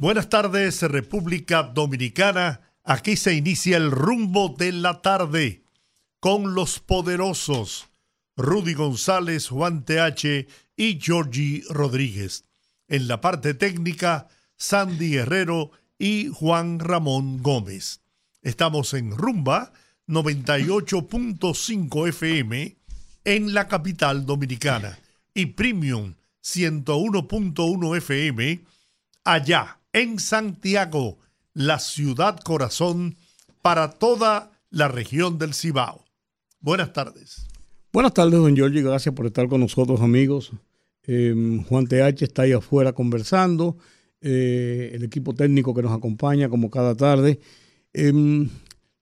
Buenas tardes, República Dominicana. Aquí se inicia el rumbo de la tarde con los poderosos Rudy González, Juan TH y Georgie Rodríguez. En la parte técnica, Sandy Herrero y Juan Ramón Gómez. Estamos en Rumba 98.5 FM en la capital dominicana y Premium 101.1 FM allá en Santiago, la ciudad corazón para toda la región del Cibao. Buenas tardes. Buenas tardes, don Giorgi. Gracias por estar con nosotros, amigos. Em, Juan TH está ahí afuera conversando. Eh, el equipo técnico que nos acompaña como cada tarde. Em,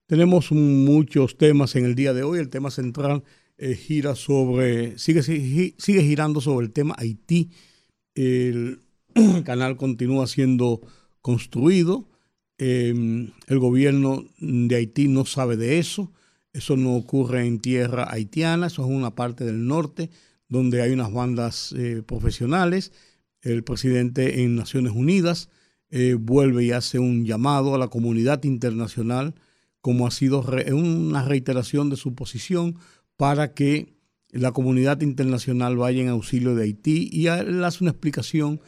tenemos muchos temas en el día de hoy. El tema central eh, gira sobre, sigue, sigue girando sobre el tema Haití. El, el canal continúa siendo construido. Em, el gobierno de Haití no sabe de eso. Eso no ocurre en tierra haitiana, eso es una parte del norte donde hay unas bandas eh, profesionales. El presidente en Naciones Unidas eh, vuelve y hace un llamado a la comunidad internacional, como ha sido una reiteración de su posición, para que la comunidad internacional vaya en auxilio de Haití y él hace una explicación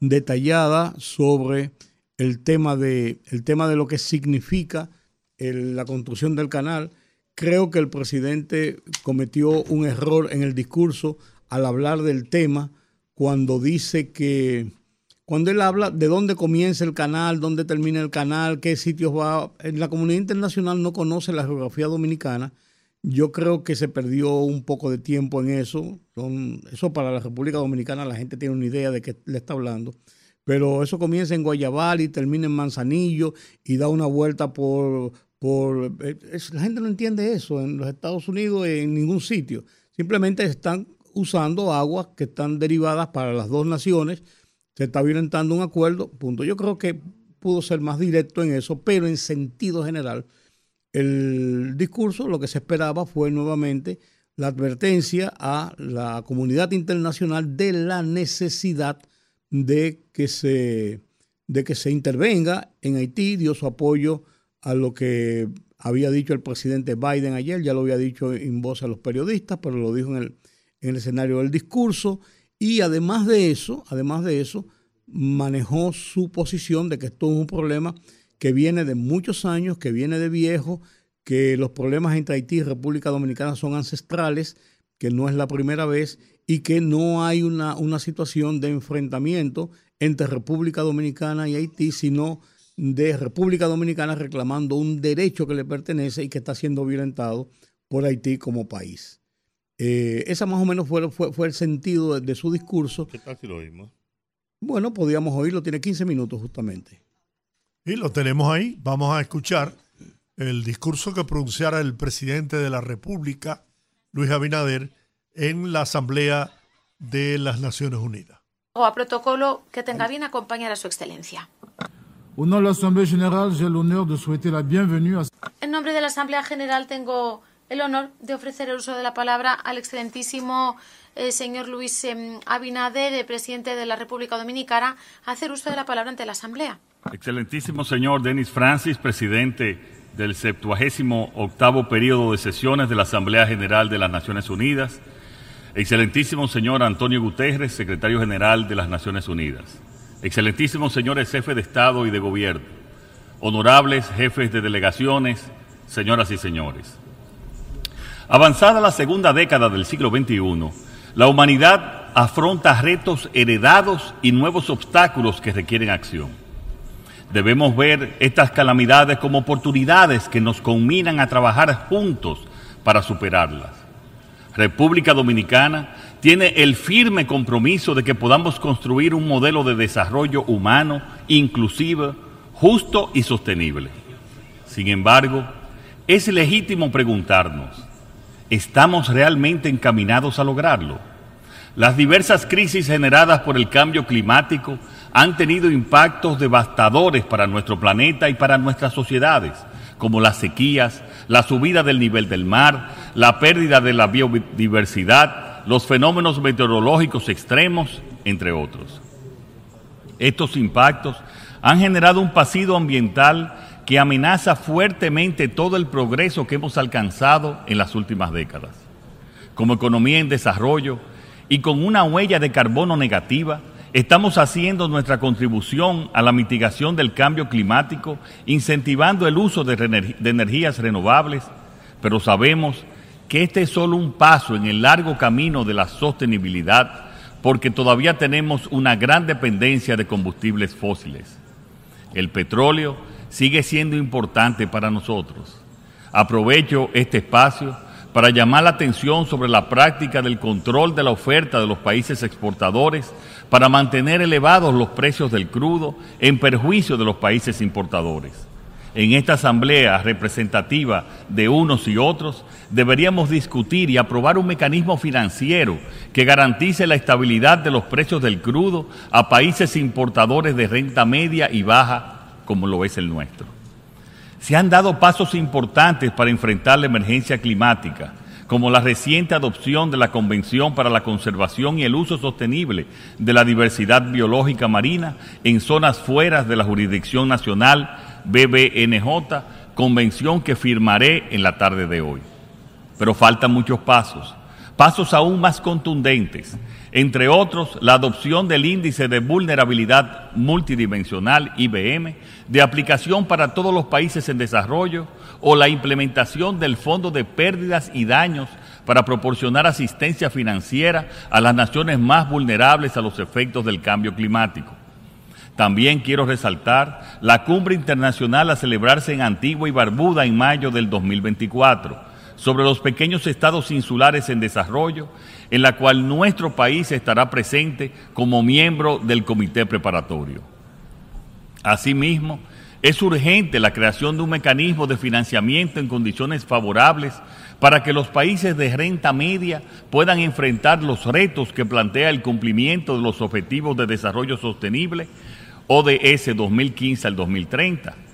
detallada sobre el tema de, el tema de lo que significa la construcción del canal. Creo que el presidente cometió un error en el discurso al hablar del tema cuando dice que, cuando él habla de dónde comienza el canal, dónde termina el canal, qué sitios va, la comunidad internacional no conoce la geografía dominicana yo creo que se perdió un poco de tiempo en eso. eso para la República Dominicana la gente tiene una idea de qué le está hablando. Pero eso comienza en Guayabal y termina en Manzanillo y da una vuelta por... por eh, la gente no entiende eso en los Estados Unidos, en ningún sitio. Simplemente están usando aguas que están derivadas para las dos naciones. Se está violentando un acuerdo, punto. Yo creo que pudo ser más directo en eso, pero en sentido general el discurso, lo que se esperaba fue nuevamente la advertencia a la comunidad internacional de la necesidad de que se, de que se intervenga en Haití, dio su apoyo a lo que había dicho el presidente Biden ayer, ya lo había dicho en voz a los periodistas, pero lo dijo en el, en el escenario del discurso, y además de eso, además de eso, manejó su posición de que esto es un problema que viene de muchos años, que viene de viejo, que los problemas entre Haití y República Dominicana son ancestrales, que no es la primera vez y que no hay una, una situación de enfrentamiento entre República Dominicana y Haití, sino de República Dominicana reclamando un derecho que le pertenece y que está siendo violentado por Haití como país. Eh, esa más o menos fue, fue, el sentido de, su discurso. ¿Qué tal si lo oímos? Bueno, podíamos oírlo, tiene 15 minutos justamente. Y lo tenemos ahí. Vamos a escuchar el discurso que pronunciara el presidente de la República, Luis Abinader, en la Asamblea de las Naciones Unidas. O a protocolo que tenga bien acompañar a su excelencia. En nombre de la Asamblea General tengo el honor de ofrecer el uso de la palabra al excelentísimo eh, señor Luis em, Abinader, eh, presidente de la República Dominicana, hacer uso de la palabra ante la Asamblea. Excelentísimo señor Denis Francis, presidente del 78 octavo periodo de sesiones de la Asamblea General de las Naciones Unidas. Excelentísimo señor Antonio Guterres, secretario general de las Naciones Unidas. Excelentísimos señores jefes de Estado y de Gobierno. Honorables jefes de delegaciones, señoras y señores. Avanzada la segunda década del siglo XXI, la humanidad afronta retos heredados y nuevos obstáculos que requieren acción. Debemos ver estas calamidades como oportunidades que nos combinan a trabajar juntos para superarlas. República Dominicana tiene el firme compromiso de que podamos construir un modelo de desarrollo humano, inclusivo, justo y sostenible. Sin embargo, es legítimo preguntarnos, ¿estamos realmente encaminados a lograrlo? Las diversas crisis generadas por el cambio climático han tenido impactos devastadores para nuestro planeta y para nuestras sociedades, como las sequías, la subida del nivel del mar, la pérdida de la biodiversidad, los fenómenos meteorológicos extremos, entre otros. Estos impactos han generado un pasivo ambiental que amenaza fuertemente todo el progreso que hemos alcanzado en las últimas décadas. Como economía en desarrollo y con una huella de carbono negativa, estamos haciendo nuestra contribución a la mitigación del cambio climático, incentivando el uso de, energías renovables, pero sabemos que este es solo un paso en el largo camino de la sostenibilidad, porque todavía tenemos una gran dependencia de combustibles fósiles. El petróleo sigue siendo importante para nosotros. Aprovecho este espacio para llamar la atención sobre la práctica del control de la oferta de los países exportadores para mantener elevados los precios del crudo en perjuicio de los países importadores. En esta asamblea representativa de unos y otros deberíamos discutir y aprobar un mecanismo financiero que garantice la estabilidad de los precios del crudo a países importadores de renta media y baja como lo es el nuestro. Se han dado pasos importantes para enfrentar la emergencia climática, como la reciente adopción de la Convención para la Conservación y el Uso Sostenible de la Diversidad Biológica Marina en zonas fuera de la jurisdicción nacional BBNJ, convención que firmaré en la tarde de hoy. Pero faltan muchos pasos, pasos aún más contundentes entre otros la adopción del índice de vulnerabilidad multidimensional IBM de aplicación para todos los países en desarrollo o la implementación del Fondo de Pérdidas y Daños para proporcionar asistencia financiera a las naciones más vulnerables a los efectos del cambio climático. También quiero resaltar la cumbre internacional a celebrarse en Antigua y Barbuda en mayo del 2024 sobre los pequeños estados insulares en desarrollo, en la cual nuestro país estará presente como miembro del comité preparatorio. Asimismo, es urgente la creación de un mecanismo de financiamiento en condiciones favorables para que los países de renta media puedan enfrentar los retos que plantea el cumplimiento de los Objetivos de Desarrollo Sostenible ODS 2015 al 2030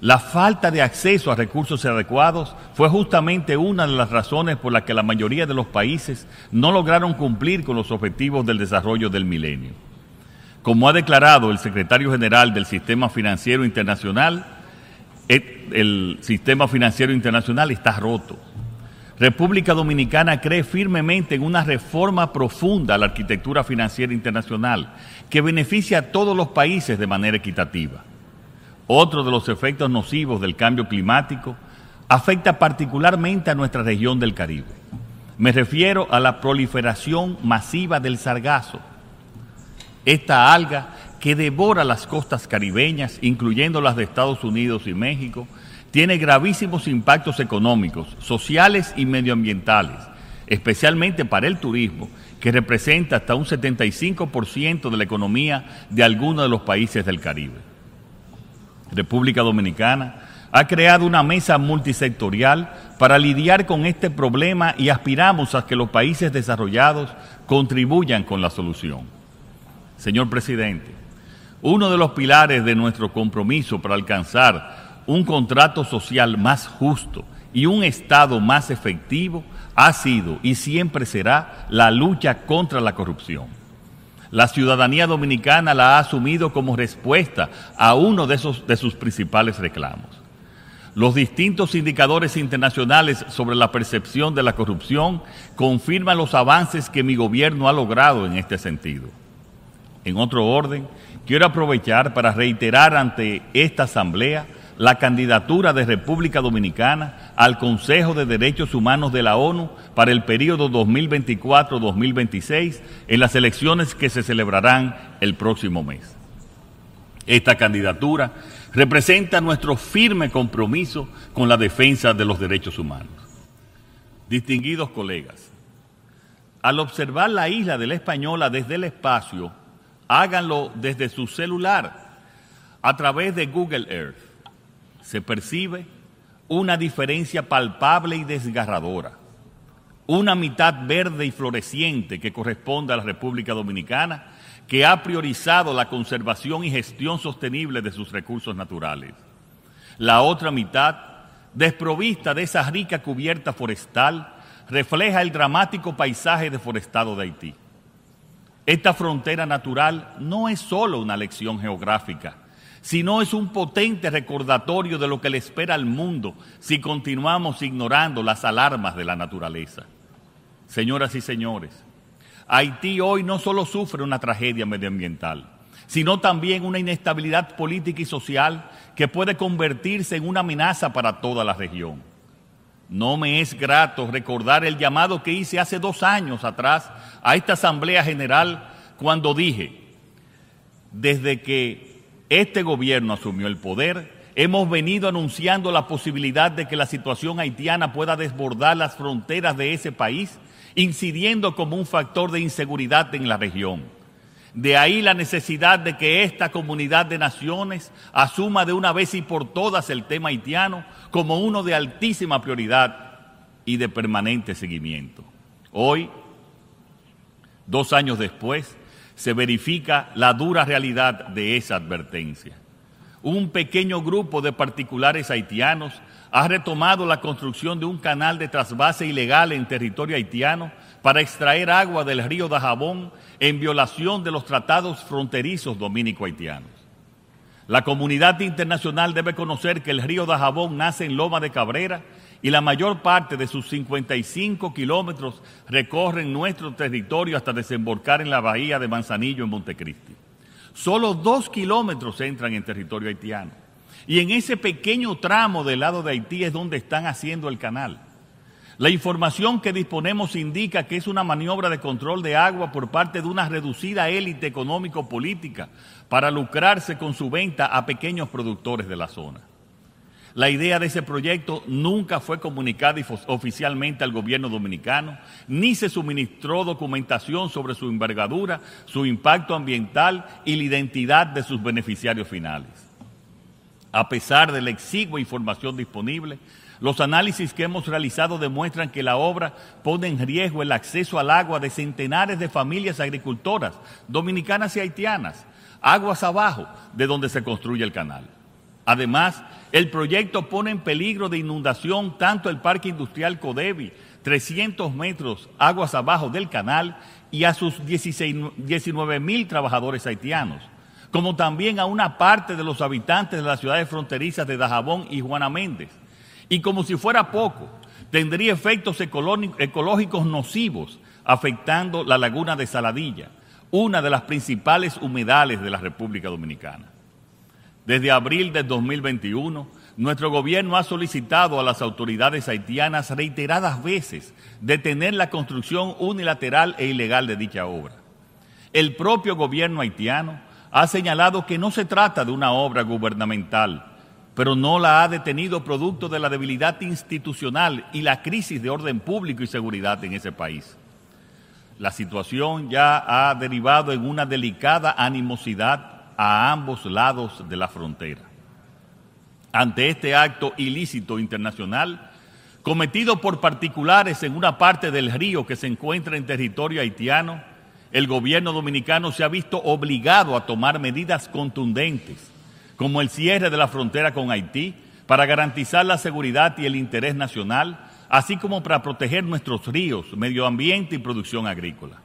la falta de acceso a recursos adecuados fue justamente una de las razones por las que la mayoría de los países no lograron cumplir con los objetivos del desarrollo del milenio. Como ha declarado el secretario general del Sistema Financiero Internacional, el sistema financiero internacional está roto. República Dominicana cree firmemente en una reforma profunda a la arquitectura financiera internacional que beneficia a todos los países de manera equitativa. Otro de los efectos nocivos del cambio climático afecta particularmente a nuestra región del Caribe. Me refiero a la proliferación masiva del sargazo, esta alga que devora las costas caribeñas, incluyendo las de Estados Unidos y México, tiene gravísimos impactos económicos, sociales y medioambientales, especialmente para el turismo, que representa hasta un 75% de la economía de algunos de los países del Caribe. República Dominicana, ha creado una mesa multisectorial para lidiar con este problema y aspiramos a que los países desarrollados contribuyan con la solución. Señor presidente, uno de los pilares de nuestro compromiso para alcanzar un contrato social más justo y un Estado más efectivo ha sido y siempre será la lucha contra la corrupción. La ciudadanía dominicana la ha asumido como respuesta a uno de, sus principales reclamos. Los distintos indicadores internacionales sobre la percepción de la corrupción confirman los avances que mi gobierno ha logrado en este sentido. En otro orden, quiero aprovechar para reiterar ante esta Asamblea la candidatura de República Dominicana al Consejo de Derechos Humanos de la ONU para el periodo 2024-2026 en las elecciones que se celebrarán el próximo mes. Esta candidatura representa nuestro firme compromiso con la defensa de los derechos humanos. Distinguidos colegas, al observar la isla de la Española desde el espacio, háganlo desde su celular a través de Google Earth se percibe una diferencia palpable y desgarradora. Una mitad verde y floreciente que corresponde a la República Dominicana, que ha priorizado la conservación y gestión sostenible de sus recursos naturales. La otra mitad, desprovista de esa rica cubierta forestal, refleja el dramático paisaje deforestado de Haití. Esta frontera natural no es solo una lección geográfica, sino es un potente recordatorio de lo que le espera al mundo si continuamos ignorando las alarmas de la naturaleza. Señoras y señores, Haití hoy no solo sufre una tragedia medioambiental, sino también una inestabilidad política y social que puede convertirse en una amenaza para toda la región. No me es grato recordar el llamado que hice hace dos años atrás a esta Asamblea General cuando dije, desde que este gobierno asumió el poder, hemos venido anunciando la posibilidad de que la situación haitiana pueda desbordar las fronteras de ese país, incidiendo como un factor de inseguridad en la región. De ahí la necesidad de que esta comunidad de naciones asuma de una vez y por todas el tema haitiano como uno de altísima prioridad y de permanente seguimiento. Hoy, dos años después, se verifica la dura realidad de esa advertencia. Un pequeño grupo de particulares haitianos ha retomado la construcción de un canal de trasvase ilegal en territorio haitiano para extraer agua del río Dajabón en violación de los tratados fronterizos dominico-haitianos. La comunidad internacional debe conocer que el río Dajabón nace en Loma de Cabrera y la mayor parte de sus 55 kilómetros recorren nuestro territorio hasta desembocar en la bahía de Manzanillo en Montecristi. Solo dos kilómetros entran en territorio haitiano. Y en ese pequeño tramo del lado de Haití es donde están haciendo el canal. La información que disponemos indica que es una maniobra de control de agua por parte de una reducida élite económico-política para lucrarse con su venta a pequeños productores de la zona. La idea de ese proyecto nunca fue comunicada oficialmente al gobierno dominicano, ni se suministró documentación sobre su envergadura, su impacto ambiental y la identidad de sus beneficiarios finales. A pesar de la exigua información disponible, los análisis que hemos realizado demuestran que la obra pone en riesgo el acceso al agua de centenares de familias agricultoras dominicanas y haitianas, aguas abajo de donde se construye el canal. Además, el proyecto pone en peligro de inundación tanto el Parque Industrial Codevi, 300 metros aguas abajo del canal, y a sus 19 mil trabajadores haitianos, como también a una parte de los habitantes de las ciudades fronterizas de Dajabón y Juana Méndez. Y como si fuera poco, tendría efectos ecológicos nocivos afectando la laguna de Saladilla, una de las principales humedales de la República Dominicana. Desde abril de 2021, nuestro gobierno ha solicitado a las autoridades haitianas reiteradas veces detener la construcción unilateral e ilegal de dicha obra. El propio gobierno haitiano ha señalado que no se trata de una obra gubernamental, pero no la ha detenido producto de la debilidad institucional y la crisis de orden público y seguridad en ese país. La situación ya ha derivado en una delicada animosidad a ambos lados de la frontera. Ante este acto ilícito internacional, cometido por particulares en una parte del río que se encuentra en territorio haitiano, el gobierno dominicano se ha visto obligado a tomar medidas contundentes, como el cierre de la frontera con Haití, para garantizar la seguridad y el interés nacional, así como para proteger nuestros ríos, medio ambiente y producción agrícola.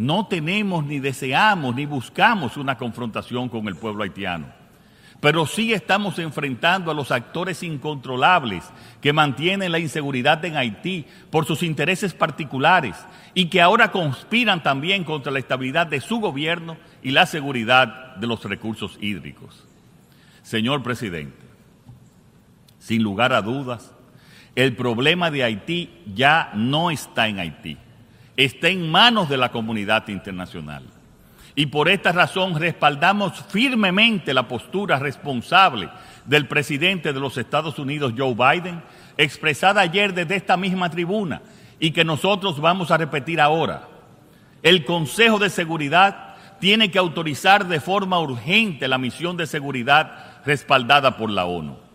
No tenemos ni deseamos ni buscamos una confrontación con el pueblo haitiano, pero sí estamos enfrentando a los actores incontrolables que mantienen la inseguridad en Haití por sus intereses particulares y que ahora conspiran también contra la estabilidad de su gobierno y la seguridad de los recursos hídricos. Señor presidente, sin lugar a dudas, el problema de Haití ya no está en Haití está en manos de la comunidad internacional. Y por esta razón respaldamos firmemente la postura responsable del presidente de los Estados Unidos, Joe Biden, expresada ayer desde esta misma tribuna y que nosotros vamos a repetir ahora. El Consejo de Seguridad tiene que autorizar de forma urgente la misión de seguridad respaldada por la ONU.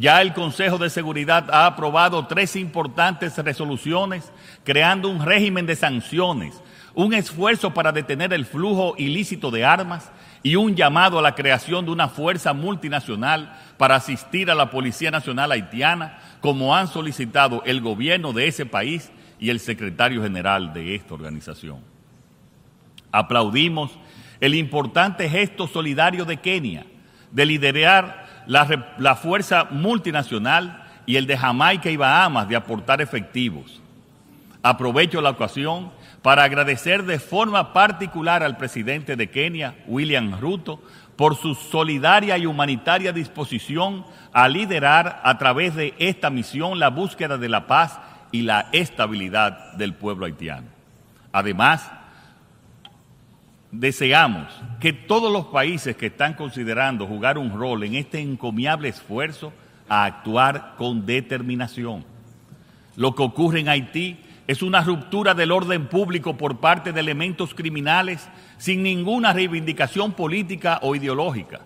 Ya el Consejo de Seguridad ha aprobado tres importantes resoluciones creando un régimen de sanciones, un esfuerzo para detener el flujo ilícito de armas y un llamado a la creación de una fuerza multinacional para asistir a la Policía Nacional Haitiana, como han solicitado el gobierno de ese país y el secretario general de esta organización. Aplaudimos el importante gesto solidario de Kenia de liderar la, fuerza multinacional y el de Jamaica y Bahamas de aportar efectivos. Aprovecho la ocasión para agradecer de forma particular al presidente de Kenia, William Ruto, por su solidaria y humanitaria disposición a liderar a través de esta misión la búsqueda de la paz y la estabilidad del pueblo haitiano. Además, deseamos que todos los países que están considerando jugar un rol en este encomiable esfuerzo a actuar con determinación. Lo que ocurre en Haití es una ruptura del orden público por parte de elementos criminales sin ninguna reivindicación política o ideológica,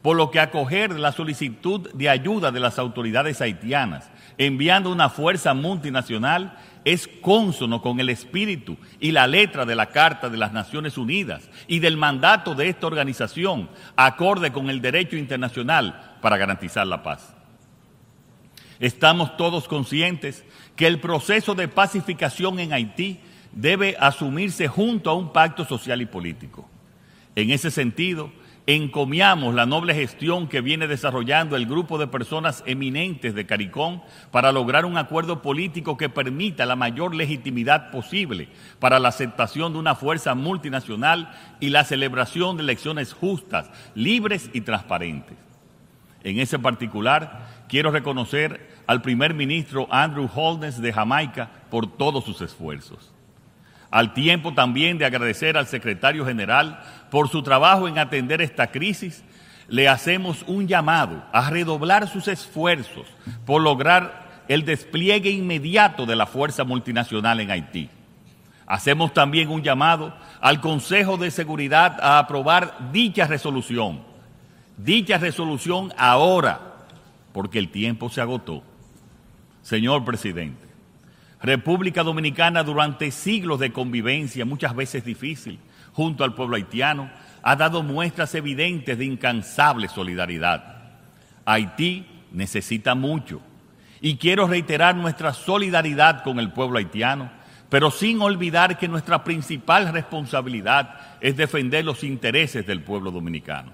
por lo que acoger la solicitud de ayuda de las autoridades haitianas enviando una fuerza multinacional es cónsono con el espíritu y la letra de la Carta de las Naciones Unidas y del mandato de esta organización, acorde con el derecho internacional para garantizar la paz. Estamos todos conscientes que el proceso de pacificación en Haití debe asumirse junto a un pacto social y político. En ese sentido, encomiamos la noble gestión que viene desarrollando el grupo de personas eminentes de CARICOM para lograr un acuerdo político que permita la mayor legitimidad posible para la aceptación de una fuerza multinacional y la celebración de elecciones justas, libres y transparentes. En ese particular, quiero reconocer al primer ministro Andrew Holness de Jamaica por todos sus esfuerzos. Al tiempo también de agradecer al secretario general por su trabajo en atender esta crisis, le hacemos un llamado a redoblar sus esfuerzos por lograr el despliegue inmediato de la fuerza multinacional en Haití. Hacemos también un llamado al Consejo de Seguridad a aprobar dicha resolución. Dicha resolución ahora, porque el tiempo se agotó. Señor presidente, República Dominicana durante siglos de convivencia, muchas veces difícil, junto al pueblo haitiano, ha dado muestras evidentes de incansable solidaridad. Haití necesita mucho y quiero reiterar nuestra solidaridad con el pueblo haitiano, pero sin olvidar que nuestra principal responsabilidad es defender los intereses del pueblo dominicano.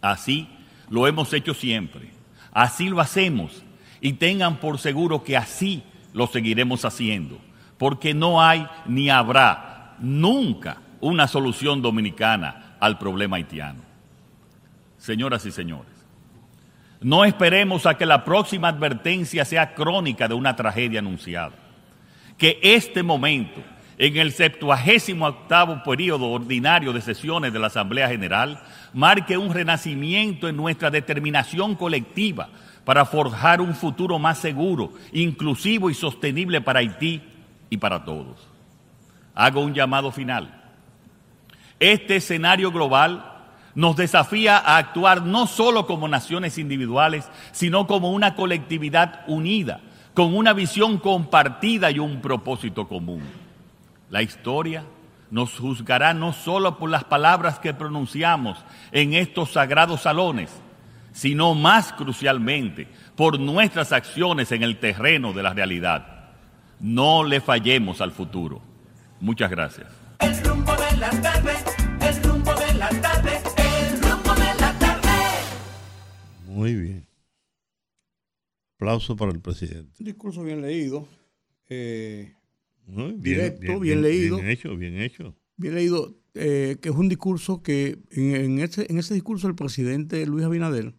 Así lo hemos hecho siempre, así lo hacemos y tengan por seguro que así lo seguiremos haciendo, porque no hay ni habrá nunca una solución dominicana al problema haitiano. Señoras y señores, no esperemos a que la próxima advertencia sea crónica de una tragedia anunciada. Que este momento, en el septuagésimo octavo periodo ordinario de sesiones de la Asamblea General, marque un renacimiento en nuestra determinación colectiva para forjar un futuro más seguro, inclusivo y sostenible para Haití y para todos. Hago un llamado final este escenario global nos desafía a actuar no solo como naciones individuales, sino como una colectividad unida, con una visión compartida y un propósito común. La historia nos juzgará no solo por las palabras que pronunciamos en estos sagrados salones, sino más crucialmente por nuestras acciones en el terreno de la realidad. No le fallemos al futuro. Muchas gracias. El rumbo de la tarde, el rumbo de la tarde, el rumbo de la tarde. Muy bien. Aplauso para el presidente. Un discurso bien leído. Eh, bien, directo, bien, leído. Bien hecho, bien hecho. Bien leído, eh, que es un discurso que en, ese, en ese discurso el presidente Luis Abinader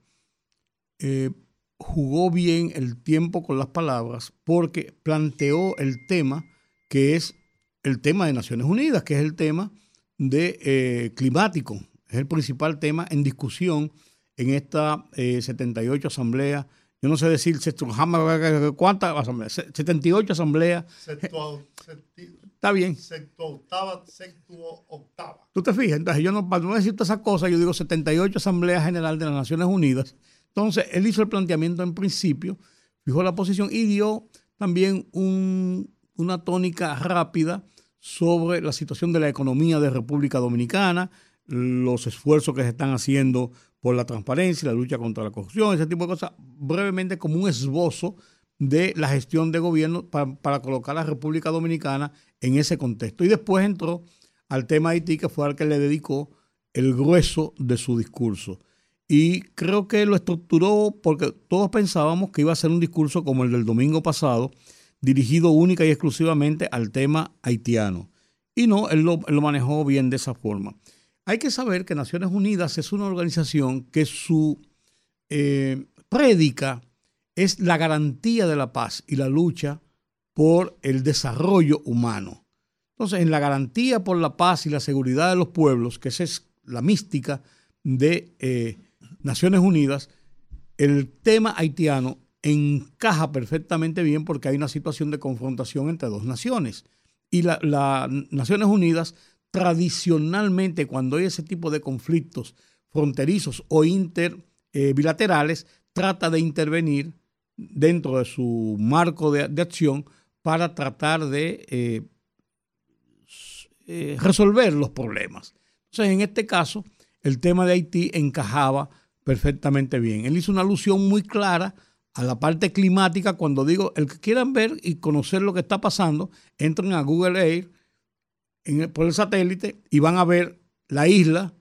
eh, jugó bien el tiempo con las palabras porque planteó el tema que es el tema de Naciones Unidas, que es el tema de eh, climático. Es el principal tema en discusión en esta 78 eh, Asamblea yo no sé decir cuántas asambleas, 78 asambleas. Está bien. Sexto, octava, sexto, octava. Tú te fijas, entonces yo no, para no decirte esa cosa, yo digo 78 Asamblea General de las Naciones Unidas. Entonces, él hizo el planteamiento en principio, fijó la posición y dio también una tónica rápida sobre la situación de la economía de República Dominicana, los esfuerzos que se están haciendo por la transparencia, la lucha contra la corrupción, ese tipo de cosas, brevemente como un esbozo de la gestión de gobierno para, colocar a la República Dominicana en ese contexto. Y después entró al tema Haití, que fue al que le dedicó el grueso de su discurso. Y creo que lo estructuró porque todos pensábamos que iba a ser un discurso como el del domingo pasado, dirigido única y exclusivamente al tema haitiano. Y no, él lo, manejó bien de esa forma. Hay que saber que Naciones Unidas es una organización que su eh, prédica es la garantía de la paz y la lucha por el desarrollo humano. Entonces, en la garantía por la paz y la seguridad de los pueblos, que esa es la mística de eh, Naciones Unidas, el tema haitiano encaja perfectamente bien porque hay una situación de confrontación entre dos naciones. Y las Naciones Unidas, tradicionalmente, cuando hay ese tipo de conflictos fronterizos o inter eh, bilaterales, trata de intervenir dentro de su marco de, acción para tratar de eh, eh, resolver los problemas. Entonces, en este caso, el tema de Haití encajaba perfectamente bien. Él hizo una alusión muy clara a la parte climática cuando digo, el que quieran ver y conocer lo que está pasando, entren a Google Air por el satélite y van a ver la isla,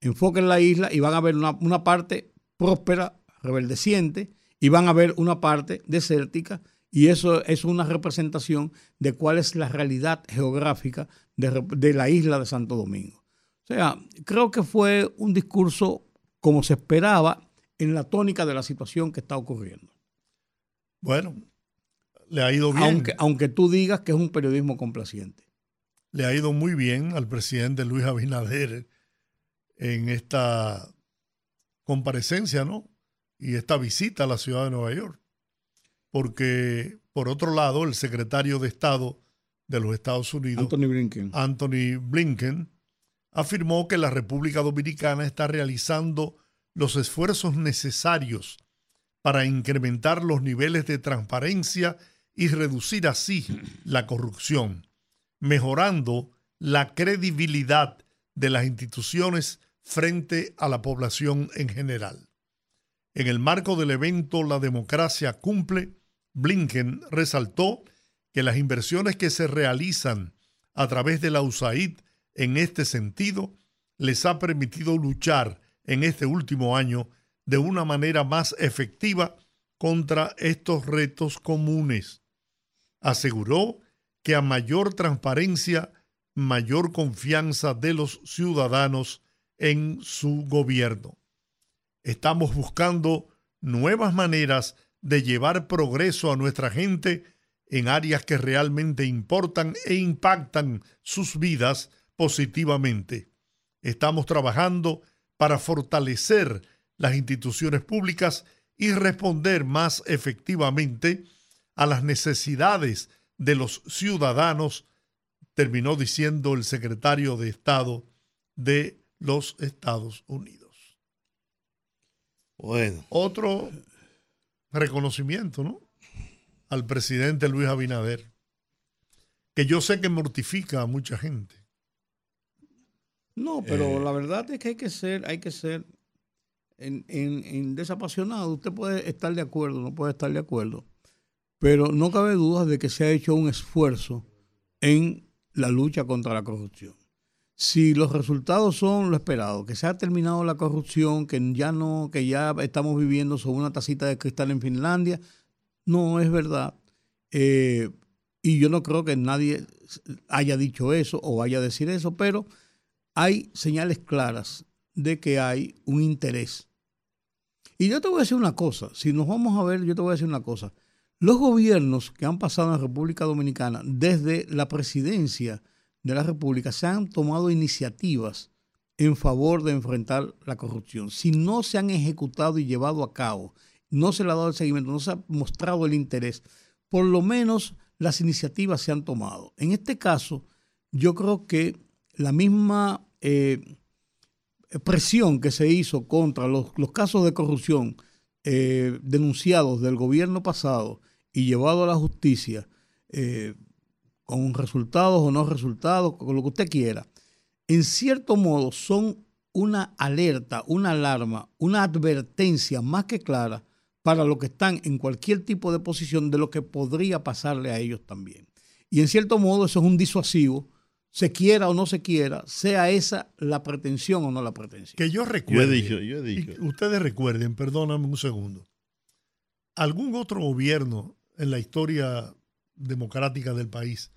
enfoquen la isla y van a ver una, una parte próspera, reverdeciente, y van a ver una parte desértica y eso es una representación de cuál es la realidad geográfica de, la isla de Santo Domingo. O sea, creo que fue un discurso como se esperaba en la tónica de la situación que está ocurriendo. Bueno, le ha ido bien. Aunque, aunque tú digas que es un periodismo complaciente. Le ha ido muy bien al presidente Luis Abinader en esta comparecencia, ¿no? y esta visita a la ciudad de Nueva York. Porque, por otro lado, el secretario de Estado de los Estados Unidos, Anthony Blinken, Anthony Blinken afirmó que la República Dominicana está realizando los esfuerzos necesarios para incrementar los niveles de transparencia y reducir así la corrupción, mejorando la credibilidad de las instituciones frente a la población en general. En el marco del evento La democracia cumple, Blinken resaltó que las inversiones que se realizan a través de la USAID en este sentido les ha permitido luchar en este último año de una manera más efectiva contra estos retos comunes. Aseguró que a mayor transparencia, mayor confianza de los ciudadanos en su gobierno. Estamos buscando nuevas maneras de llevar progreso a nuestra gente en áreas que realmente importan e impactan sus vidas positivamente. Estamos trabajando para fortalecer las instituciones públicas y responder más efectivamente a las necesidades de los ciudadanos, terminó diciendo el secretario de Estado de los Estados Unidos. Bueno. Otro reconocimiento, ¿no? Al presidente Luis Abinader, que yo sé que mortifica a mucha gente. No, pero eh. la verdad es que hay que ser, hay que ser en, en, desapasionado. Usted puede estar de acuerdo, no puede estar de acuerdo, pero no cabe duda de que se ha hecho un esfuerzo en la lucha contra la corrupción si los resultados son lo esperado, que se ha terminado la corrupción, que ya no, que ya estamos viviendo sobre una tacita de cristal en Finlandia, no es verdad. Eh, y yo no creo que nadie haya dicho eso o vaya a decir eso, pero hay señales claras de que hay un interés. Y yo te voy a decir una cosa, si nos vamos a ver, yo te voy a decir una cosa. Los gobiernos que han pasado en la República Dominicana desde la presidencia de la República se han tomado iniciativas en favor de enfrentar la corrupción. Si no se han ejecutado y llevado a cabo no se le ha dado el seguimiento, no se ha mostrado el interés, por lo menos las iniciativas se han tomado. En este caso, yo creo que la misma eh, presión que se hizo contra los, casos de corrupción eh, denunciados del gobierno pasado y llevado a la justicia, eh, con resultados o no resultados, con lo que usted quiera, en cierto modo son una alerta, una alarma, una advertencia más que clara para los que están en cualquier tipo de posición de lo que podría pasarle a ellos también. Y en cierto modo eso es un disuasivo, se quiera o no se quiera, sea esa la pretensión o no la pretensión. Que yo recuerde, yo he dicho, ustedes recuerden, perdóname un segundo, algún otro gobierno en la historia democrática del país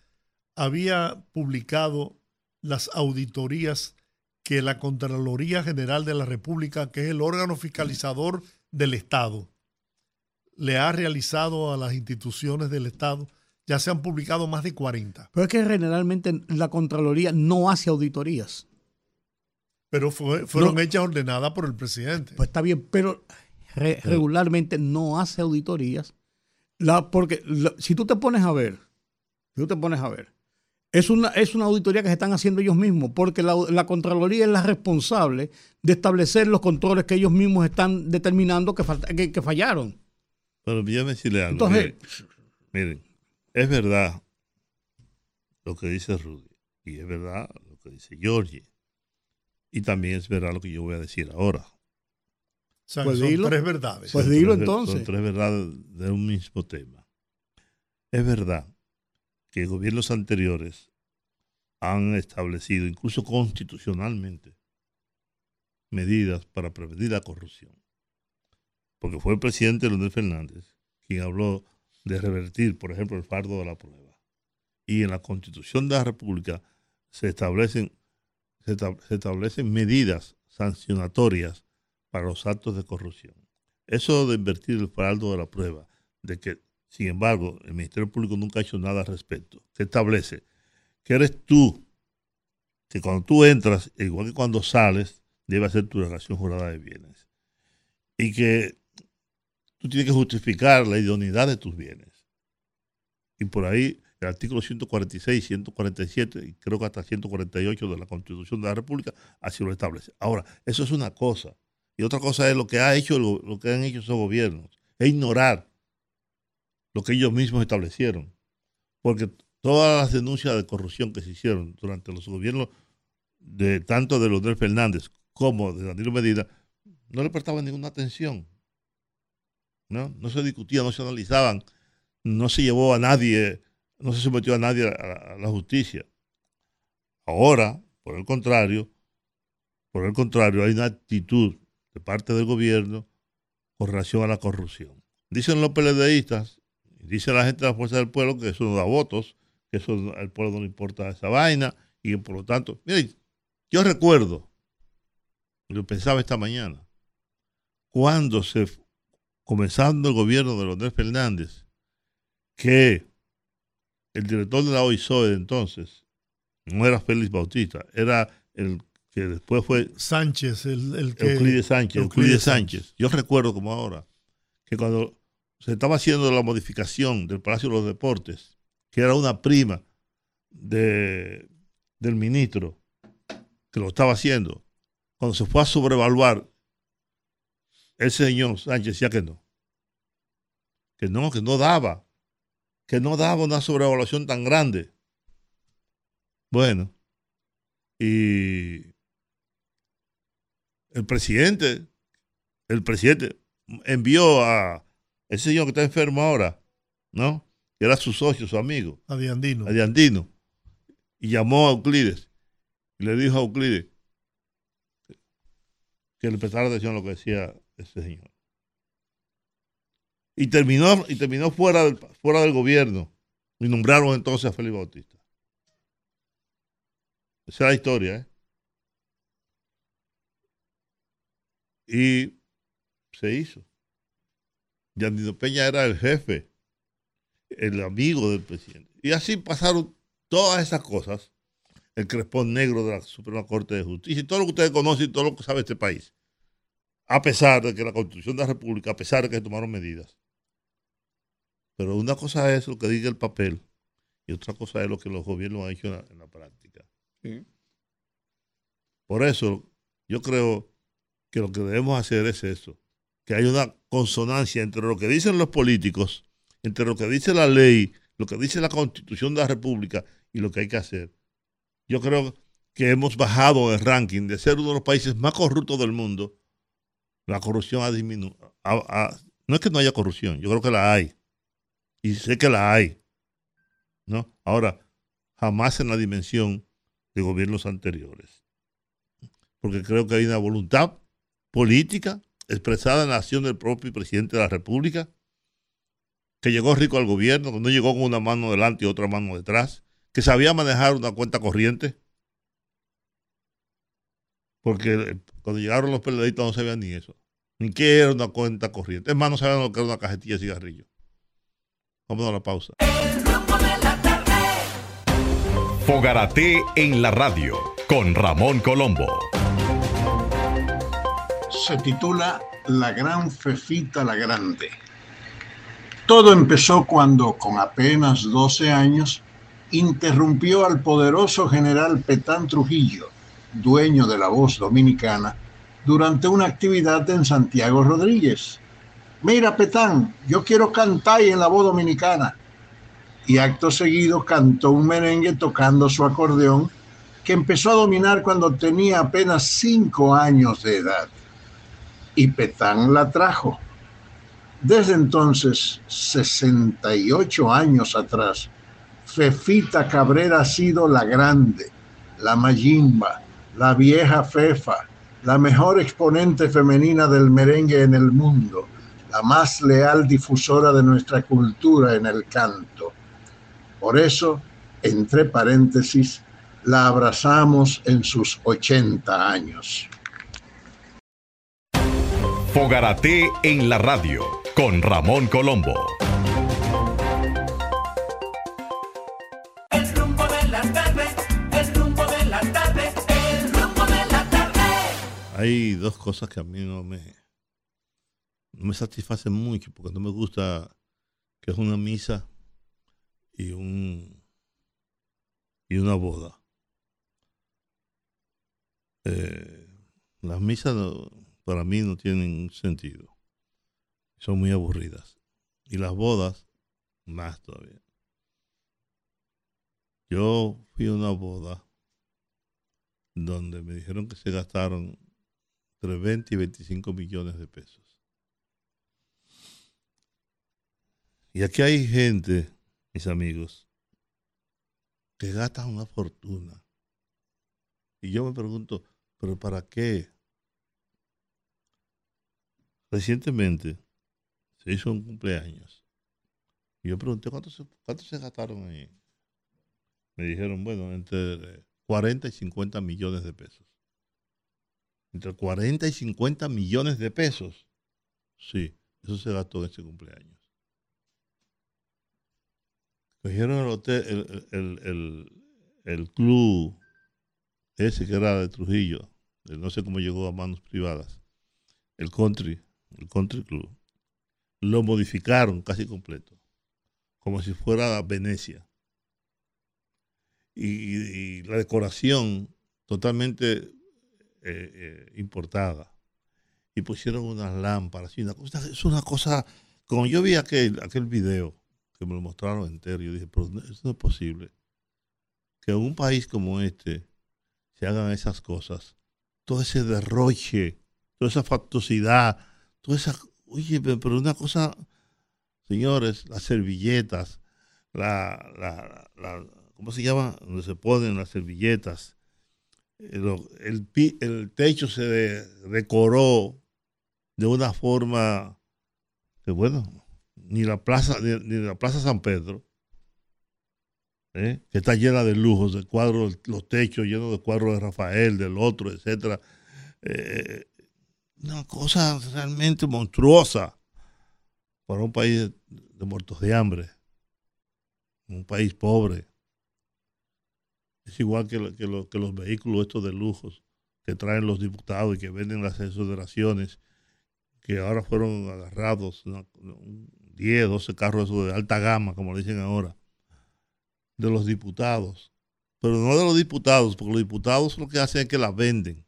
había publicado las auditorías que la Contraloría General de la República, que es el órgano fiscalizador del Estado, le ha realizado a las instituciones del Estado. Ya se han publicado más de 40. Pero es que generalmente la Contraloría no hace auditorías. Pero fueron hechas ordenadas por el presidente. Pues está bien, pero regularmente no hace auditorías. La, porque si tú te pones a ver, si tú te pones a ver, es una, es una auditoría que se están haciendo ellos mismos, porque la, Contraloría es la responsable de establecer los controles que ellos mismos están determinando que, que, fallaron. Pero a decirle algo. Entonces, miren, es verdad lo que dice Rudy, y es verdad lo que dice Georgie, y también es verdad lo que yo voy a decir ahora. pues son tres verdades. Pues dilo entonces. Son tres verdades de un mismo tema. Es verdad que gobiernos anteriores han establecido, incluso constitucionalmente, medidas para prevenir la corrupción. Porque fue el presidente Leonel Fernández quien habló de revertir, por ejemplo, el fardo de la prueba. Y en la Constitución de la República se establecen, se establecen medidas sancionatorias para los actos de corrupción. Eso de invertir el fardo de la prueba, de que sin embargo, el Ministerio Público nunca ha hecho nada al respecto. Se establece que eres tú, que cuando tú entras, igual que cuando sales, debe hacer tu declaración jurada de bienes. Y que tú tienes que justificar la idoneidad de tus bienes. Y por ahí el artículo 146, 147 y creo que hasta 148 de la Constitución de la República así lo establece. Ahora, eso es una cosa. Y otra cosa es lo que ha hecho, lo que han hecho esos gobiernos, es ignorar lo que ellos mismos establecieron. Porque todas las denuncias de corrupción que se hicieron durante los gobiernos de tanto de Leonel Fernández como de Danilo Medina no le prestaban ninguna atención. ¿No? no se discutía, no se analizaban, no se llevó a nadie, no se sometió a nadie a, la justicia. Ahora, por el contrario, por el contrario, hay una actitud de parte del gobierno con relación a la corrupción. Dicen los PLDistas Dice la gente de la Fuerza del Pueblo que eso no da votos, que eso al pueblo no le importa esa vaina, y por lo tanto, mire, yo recuerdo, lo pensaba esta mañana, cuando se, comenzando el gobierno de Leonel Fernández, que el director de la OISOE de entonces no era Félix Bautista, era el que después fue Sánchez, el, el que... Euclides Sánchez, Euclides Sánchez. Yo recuerdo como ahora que cuando se estaba haciendo la modificación del Palacio de los Deportes, que era una prima de, del ministro que lo estaba haciendo. Cuando se fue a sobrevaluar, el señor Sánchez decía que no. Que no, que no daba. Que no daba una sobrevaluación tan grande. Bueno, y el presidente, el presidente envió a, ese señor que está enfermo ahora, ¿no? Que era su socio, su amigo. Adiandino. Adiandino. Y llamó a Euclides. Y le dijo a Euclides que le prestara atención a lo que decía ese señor. Y terminó, y terminó fuera, del, fuera del gobierno. Y nombraron entonces a Félix Bautista. Esa es la historia, ¿eh? Y se hizo. Yandino Peña era el jefe, el amigo del presidente. Y así pasaron todas esas cosas. El crespón negro de la Suprema Corte de Justicia y todo lo que ustedes conocen y todo lo que sabe este país. A pesar de que la Constitución de la República, a pesar de que se tomaron medidas. Pero una cosa es lo que diga el papel y otra cosa es lo que los gobiernos han hecho en la, práctica. Por eso, yo creo que lo que debemos hacer es eso, que hay una consonancia entre lo que dicen los políticos, entre lo que dice la ley, lo que dice la Constitución de la República y lo que hay que hacer. Yo creo que hemos bajado el ranking de ser uno de los países más corruptos del mundo. La corrupción ha disminuido. no es que no haya corrupción, yo creo que la hay. Y sé que la hay. ¿no? Ahora, jamás en la dimensión de gobiernos anteriores. Porque creo que hay una voluntad política expresada en la acción del propio presidente de la República, que llegó rico al gobierno, que no llegó con una mano delante y otra mano detrás, que sabía manejar una cuenta corriente. Porque cuando llegaron los periodistas no sabían ni eso, ni qué era una cuenta corriente. Es más, no sabían lo que era una cajetilla de cigarrillo. Vamos a la pausa. Fogarate en la radio con Ramón Colombo. Se titula La Gran Fefita la Grande. Todo empezó cuando, con apenas 12 años, interrumpió al poderoso general Petán Trujillo, dueño de la voz dominicana, durante una actividad en Santiago Rodríguez. Mira, Petán, yo quiero cantar en la voz dominicana y acto seguido cantó un merengue tocando su acordeón que empezó a dominar cuando tenía apenas cinco años de edad. Y Petán la trajo. Desde entonces, 68 años atrás, Fefita Cabrera ha sido la grande, la mayimba, la vieja Fefa, la mejor exponente femenina del merengue en el mundo, la más leal difusora de nuestra cultura en el canto por eso, entre paréntesis, la abrazamos en sus 80 años. Fogarate en la radio con Ramón Colombo. Hay dos cosas que a mí no me, no me satisfacen mucho porque no me gusta que es una misa y un y una boda. Eh, las misas para mí no tienen sentido. Son muy aburridas. Y las bodas, más todavía. Yo fui a una boda donde me dijeron que se gastaron entre 20 y 25 millones de pesos. Y aquí hay gente mis amigos, que gastan una fortuna. Y yo me pregunto, ¿pero para qué? Recientemente se hizo un cumpleaños. Y yo pregunté, ¿cuánto se, cuánto se gastaron ahí? Me dijeron, bueno, entre 40 y 50 millones de pesos. Entre 40 y 50 millones de pesos. Sí, eso se gastó en ese cumpleaños. Cogieron el hotel, el, club ese que era de Trujillo, no sé cómo llegó a manos privadas, el country, el country club, lo modificaron casi completo, como si fuera Venecia. Y, la decoración totalmente eh, eh, importada. Y pusieron unas lámparas. Y una cosa, es una cosa, como yo vi aquel, aquel video, que me lo mostraron entero. Yo dije, pero eso no es posible. Que en un país como este se hagan esas cosas. Todo ese derroche, toda esa factosidad, toda esa... Oye, pero una cosa, señores, las servilletas, la, la, la ¿cómo se llama? Donde se ponen las servilletas. El, el, el techo se decoró de una forma que, bueno, ni la plaza, ni, la plaza San Pedro, ¿eh? que está llena de lujos, de cuadros, los techos llenos de cuadros de Rafael, del otro, etcétera. Eh, una cosa realmente monstruosa para un país de, muertos de hambre, un país pobre. Es igual que, los vehículos estos de lujos que traen los diputados y que venden las exoneraciones que ahora fueron agarrados, ¿no? 10, 12 carros de alta gama, como le dicen ahora, de los diputados. Pero no de los diputados, porque los diputados lo que hacen es que la venden.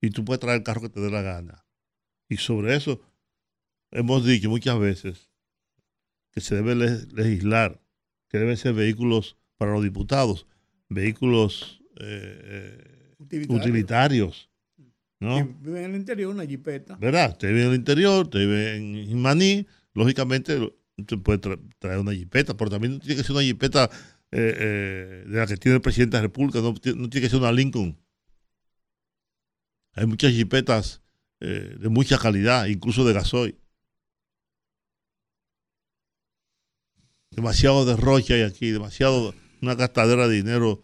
Y tú puedes traer el carro que te dé la gana. Y sobre eso hemos dicho muchas veces que se debe le- legislar, que deben ser vehículos para los diputados, vehículos eh, eh, Utilitario. utilitarios. ¿no? Que Vive en el interior una jipeta. ¿verdad? Usted vive en el interior, usted vive en Jimaní, lógicamente usted puede tra- traer una jipeta, pero también no tiene que ser una jipeta eh, eh, de la que tiene el presidente de la República, no, ti- no tiene que ser una Lincoln. Hay muchas jipetas eh, de mucha calidad, incluso de gasoil. Demasiado derroche hay aquí, demasiado, una gastadera de dinero.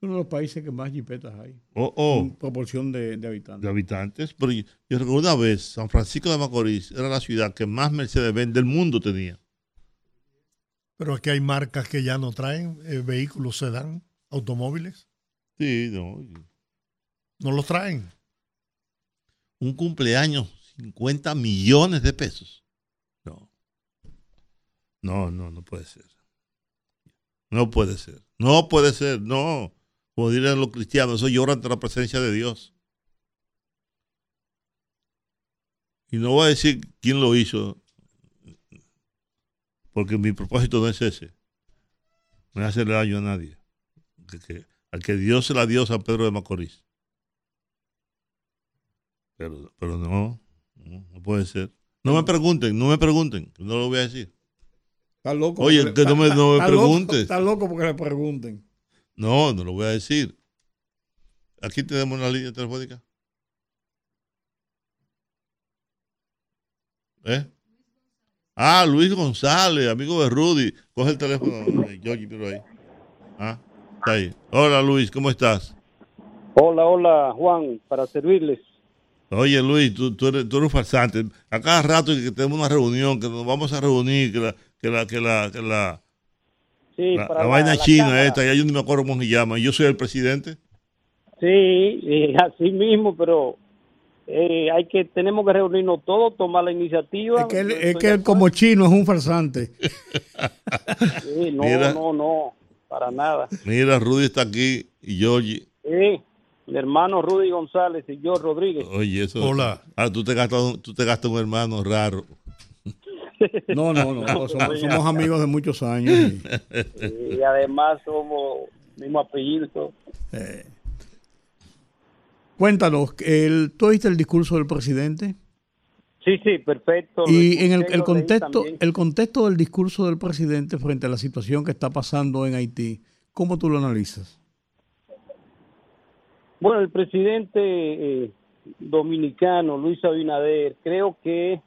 Uno de los países que más jipetas hay. Oh, oh. En proporción de, de habitantes. de habitantes, pero yo, yo recuerdo una vez, San Francisco de Macorís era la ciudad que más Mercedes-Benz del mundo tenía. Pero que hay marcas que ya no traen eh, vehículos sedán, automóviles. Sí, no. No los traen. Un cumpleaños, 50 millones de pesos. No. No, no, no puede ser. No puede ser. No puede ser, no. Como dirían los cristianos, eso llora ante la presencia de Dios. Y no voy a decir quién lo hizo, porque mi propósito no es ese. No es hacerle daño a nadie. Que- que- al que Dios se la dio a San Pedro de Macorís. Pero, pero no, no, no puede ser. No me pregunten, no me pregunten, no lo voy a decir. Está loco. Oye, porque no me- no me está loco- preguntes. Está loco porque le pregunten. No, no lo voy a decir. Aquí tenemos una línea telefónica. ¿Eh? Ah, Luis González, amigo de Rudy. Coge el teléfono, Georgie, pero ahí. Ah, está ahí. Hola Luis, ¿cómo estás? Hola, hola, Juan, para servirles. Oye Luis, tú, tú, eres, tú eres un farsante. A cada rato que tenemos una reunión, que nos vamos a reunir, que la, que la, que la, que la, Sí, la, vaina la china cámara. esta, ya yo ni me acuerdo cómo se llama. Yo soy el presidente. Sí, eh, así mismo, pero eh, hay que tenemos que reunirnos todos, tomar la iniciativa. Es que él, es que él como chino es un farsante. Sí, no, Mira. no, no, para nada. Mira, Rudy está aquí y Georgie. Sí, mi hermano Rudy González y yo Rodríguez. Oye, eso. Hola. Ah, tú te gastas, tú te gastas un hermano raro. No, no, no. Somos, somos amigos de muchos años. y- Y además somos mismo apellido. eh. Cuéntanos, el, ¿tú oíste el discurso del presidente? Sí, sí, perfecto. Y en el, contexto, el contexto del discurso del presidente frente a la situación que está pasando en Haití, ¿cómo tú lo analizas? Bueno, el presidente eh, dominicano, Luis Abinader, creo que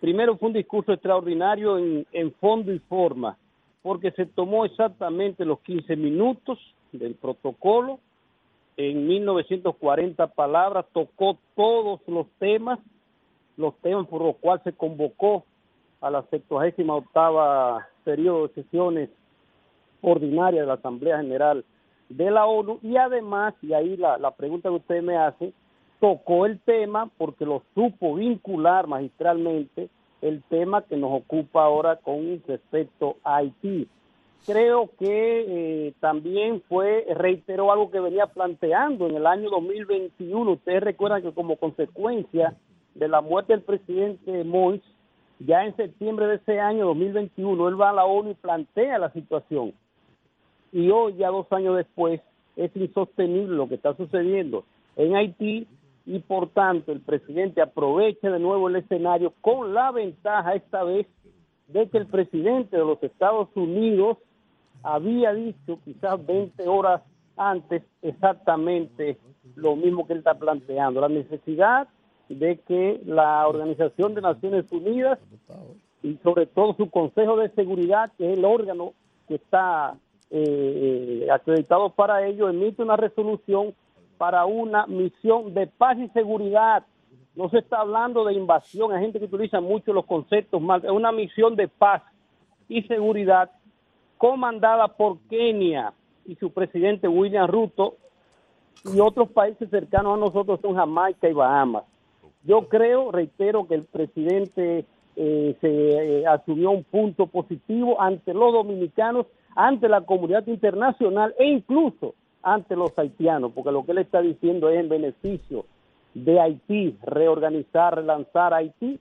primero fue un discurso extraordinario en, fondo y forma, porque se tomó exactamente los 15 minutos del protocolo, en 1940 palabras, tocó todos los temas, los temas por los cuales se convocó a la 78 periodo de sesiones ordinarias de la Asamblea General de la ONU. Y además, y ahí la pregunta que usted me hace, tocó el tema porque lo supo vincular magistralmente el tema que nos ocupa ahora con respecto a Haití. Creo que eh, también fue, reiteró algo que venía planteando en el año 2021. Ustedes recuerdan que como consecuencia de la muerte del presidente Moïse, ya en septiembre de ese año 2021, él va a la ONU y plantea la situación y hoy, ya dos años después, es insostenible lo que está sucediendo en Haití y por tanto el presidente aprovecha de nuevo el escenario con la ventaja esta vez de que el presidente de los Estados Unidos había dicho quizás 20 horas antes exactamente lo mismo que él está planteando, la necesidad de que la Organización de Naciones Unidas y sobre todo su Consejo de Seguridad, que es el órgano que está eh, eh, acreditado para ello, emite una resolución para una misión de paz y seguridad. No se está hablando de invasión, hay gente que utiliza mucho los conceptos mal. Es una misión de paz y seguridad comandada por Kenia y su presidente William Ruto y otros países cercanos a nosotros son Jamaica y Bahamas Yo creo, reitero, que el presidente eh, se eh, asumió un punto positivo ante los dominicanos, ante la comunidad internacional e incluso ante los haitianos, porque lo que él está diciendo es en beneficio de Haití, reorganizar, relanzar Haití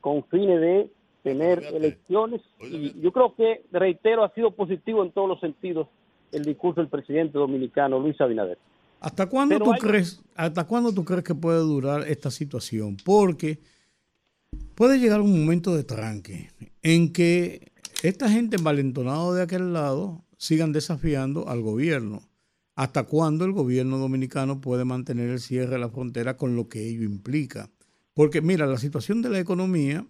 con fines de tener elecciones. Y yo creo que, reitero, ha sido positivo en todos los sentidos el discurso del presidente dominicano Luis Abinader. ¿Hasta cuándo, Pero tú hay- crees, ¿Hasta cuándo tú crees que puede durar esta situación? Porque puede llegar un momento de tranque en que esta gente envalentonada de aquel lado sigan desafiando al gobierno. ¿Hasta cuándo el gobierno dominicano puede mantener el cierre de la frontera con lo que ello implica? Porque mira, la situación de la economía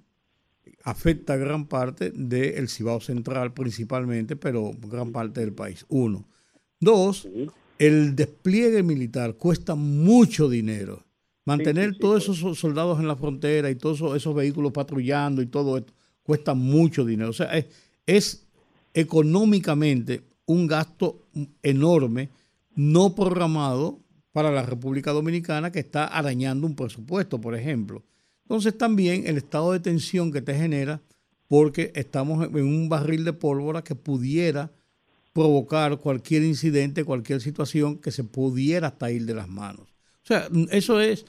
afecta a gran parte del Cibao Central principalmente, pero gran parte del país. Uno. Dos, el despliegue militar cuesta mucho dinero. Mantener Sí, sí, sí, todos esos soldados en la frontera y todos esos, esos vehículos patrullando y todo esto cuesta mucho dinero. O sea, es, es económicamente un gasto enorme no programado para la República Dominicana que está arañando un presupuesto, por ejemplo. Entonces también el estado de tensión que te genera porque estamos en un barril de pólvora que pudiera provocar cualquier incidente, cualquier situación que se pudiera hasta ir de las manos. O sea, eso es,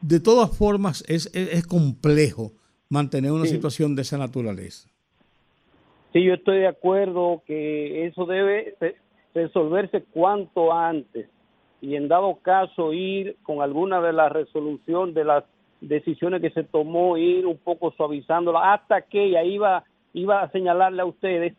de todas formas, es, es, es complejo mantener una Sí. situación de esa naturaleza. Sí, yo estoy de acuerdo que eso debe resolverse cuanto antes y en dado caso ir con alguna de las resolución de las decisiones que se tomó, ir un poco suavizándola hasta que, y ahí iba, iba a señalarle a ustedes,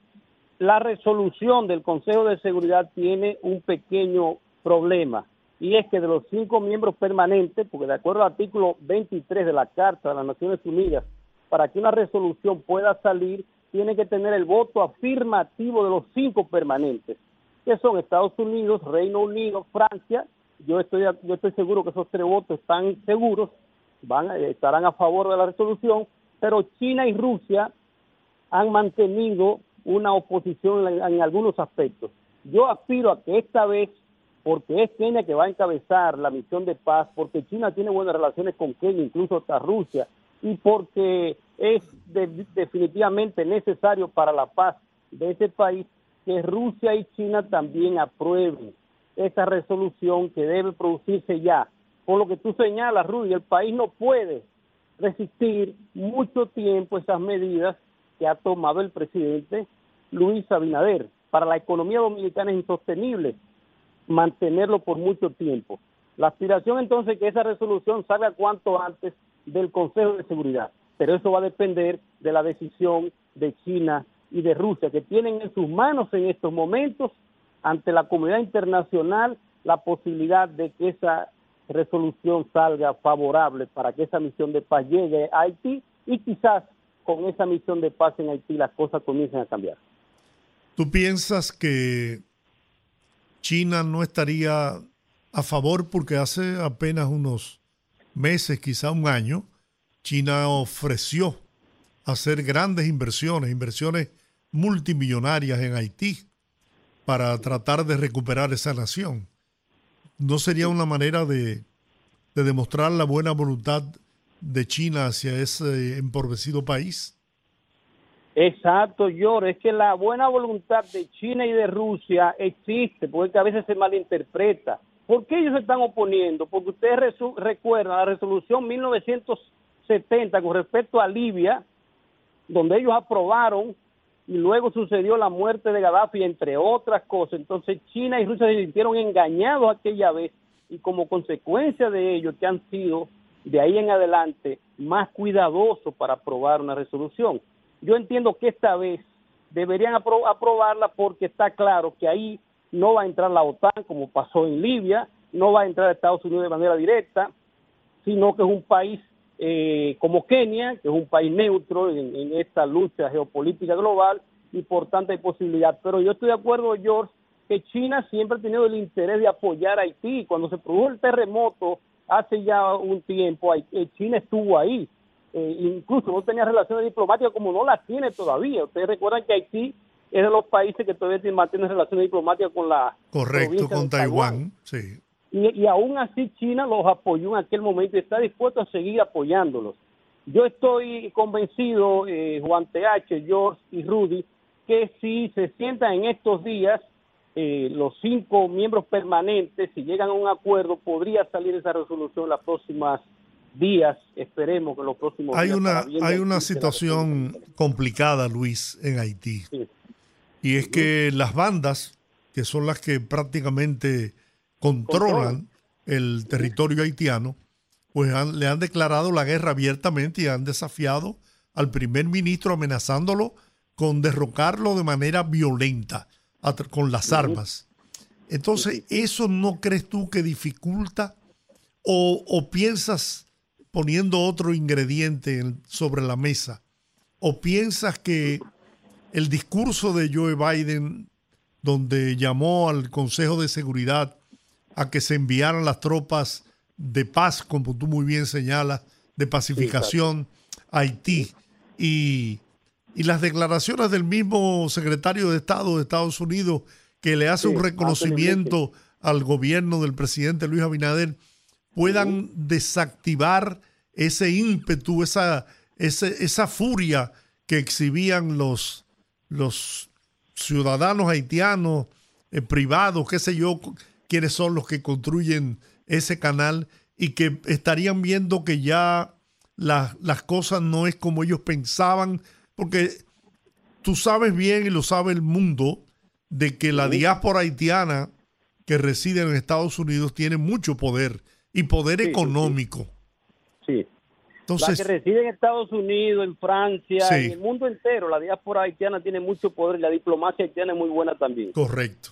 la resolución del Consejo de Seguridad tiene un pequeño problema y es que de los cinco miembros permanentes, porque de acuerdo al artículo 23 de la Carta de las Naciones Unidas, para que una resolución pueda salir, tiene que tener el voto afirmativo de los cinco permanentes, que son Estados Unidos, Reino Unido, Francia. Yo estoy, yo estoy seguro que esos tres votos están seguros, van, estarán a favor de la resolución, pero China y Rusia han mantenido una oposición en, en algunos aspectos. Yo aspiro a que esta vez, porque es Kenia que va a encabezar la misión de paz, porque China tiene buenas relaciones con Kenia, incluso hasta Rusia, y porque es de- definitivamente necesario para la paz de ese país que Rusia y China también aprueben esa resolución que debe producirse ya. Por lo que tú señalas, Rudy, el país no puede resistir mucho tiempo esas medidas que ha tomado el presidente Luis Abinader. Para la economía dominicana es insostenible mantenerlo por mucho tiempo. La aspiración entonces es que esa resolución salga cuanto antes del Consejo de Seguridad, pero eso va a depender de la decisión de China y de Rusia, que tienen en sus manos en estos momentos, ante la comunidad internacional, la posibilidad de que esa resolución salga favorable para que esa misión de paz llegue a Haití y quizás con esa misión de paz en Haití las cosas comiencen a cambiar. ¿Tú piensas que China no estaría a favor porque hace apenas unos meses, quizá un año, China ofreció hacer grandes inversiones, inversiones multimillonarias en Haití para tratar de recuperar esa nación? ¿No sería una manera de, de demostrar la buena voluntad de China hacia ese empobrecido país? Exacto, George, es que la buena voluntad de China y de Rusia existe, porque a veces se malinterpreta. ¿Por qué ellos se están oponiendo? Porque ustedes recuerdan la resolución 1970 con respecto a Libia, donde ellos aprobaron y luego sucedió la muerte de Gaddafi, entre otras cosas. Entonces China y Rusia se sintieron engañados aquella vez y como consecuencia de ello que han sido de ahí en adelante más cuidadosos para aprobar una resolución. Yo entiendo que esta vez deberían apro- aprobarla porque está claro que ahí no va a entrar la OTAN como pasó en Libia, no va a entrar Estados Unidos de manera directa, sino que es un país eh, como Kenia, que es un país neutro en, en esta lucha geopolítica global y por tanto hay posibilidad. Pero yo estoy de acuerdo, George, que China siempre ha tenido el interés de apoyar a Haití. Cuando se produjo el terremoto hace ya un tiempo, eh, China estuvo ahí. Eh, incluso no tenía relaciones diplomáticas como no las tiene todavía. Ustedes recuerdan que Haití es de los países que todavía tiene- mantiene relaciones diplomáticas con la Correcto, con de Taiwán, sí. Y, y aún así China los apoyó en aquel momento y está dispuesto a seguir apoyándolos. Yo estoy convencido, eh, Juan TH, George y Rudy, que si se sientan en estos días eh, los cinco miembros permanentes, si llegan a un acuerdo, podría salir esa resolución en los próximos días, esperemos que en los próximos Hay días. una, hay una situación complicada, Luis, en Haití. Sí. Y es que las bandas, que son las que prácticamente controlan el territorio haitiano, pues han- le han declarado la guerra abiertamente y han desafiado al primer ministro amenazándolo con derrocarlo de manera violenta con las armas. Entonces, ¿eso no crees tú que dificulta o, o piensas poniendo otro ingrediente en- sobre la mesa? ¿O piensas que el discurso de Joe Biden, donde llamó al Consejo de Seguridad a que se enviaran las tropas de paz, como tú muy bien señalas, de pacificación a Haití, y, y las declaraciones del mismo secretario de Estado de Estados Unidos, que le hace Sí, un reconocimiento al gobierno del presidente Luis Abinader, puedan desactivar ese ímpetu, esa, ese- esa furia que exhibían los, los ciudadanos haitianos eh, privados, qué sé yo, quiénes son los que construyen ese canal y que estarían viendo que ya la- las cosas no es como ellos pensaban, porque tú sabes bien y lo sabe el mundo de que la diáspora haitiana que reside en Estados Unidos tiene mucho poder y poder Sí, sí, sí. económico. Sí. Entonces, la que reside en Estados Unidos, en Francia, Sí. en el mundo entero, la diáspora haitiana tiene mucho poder y la diplomacia haitiana es muy buena también. correcto.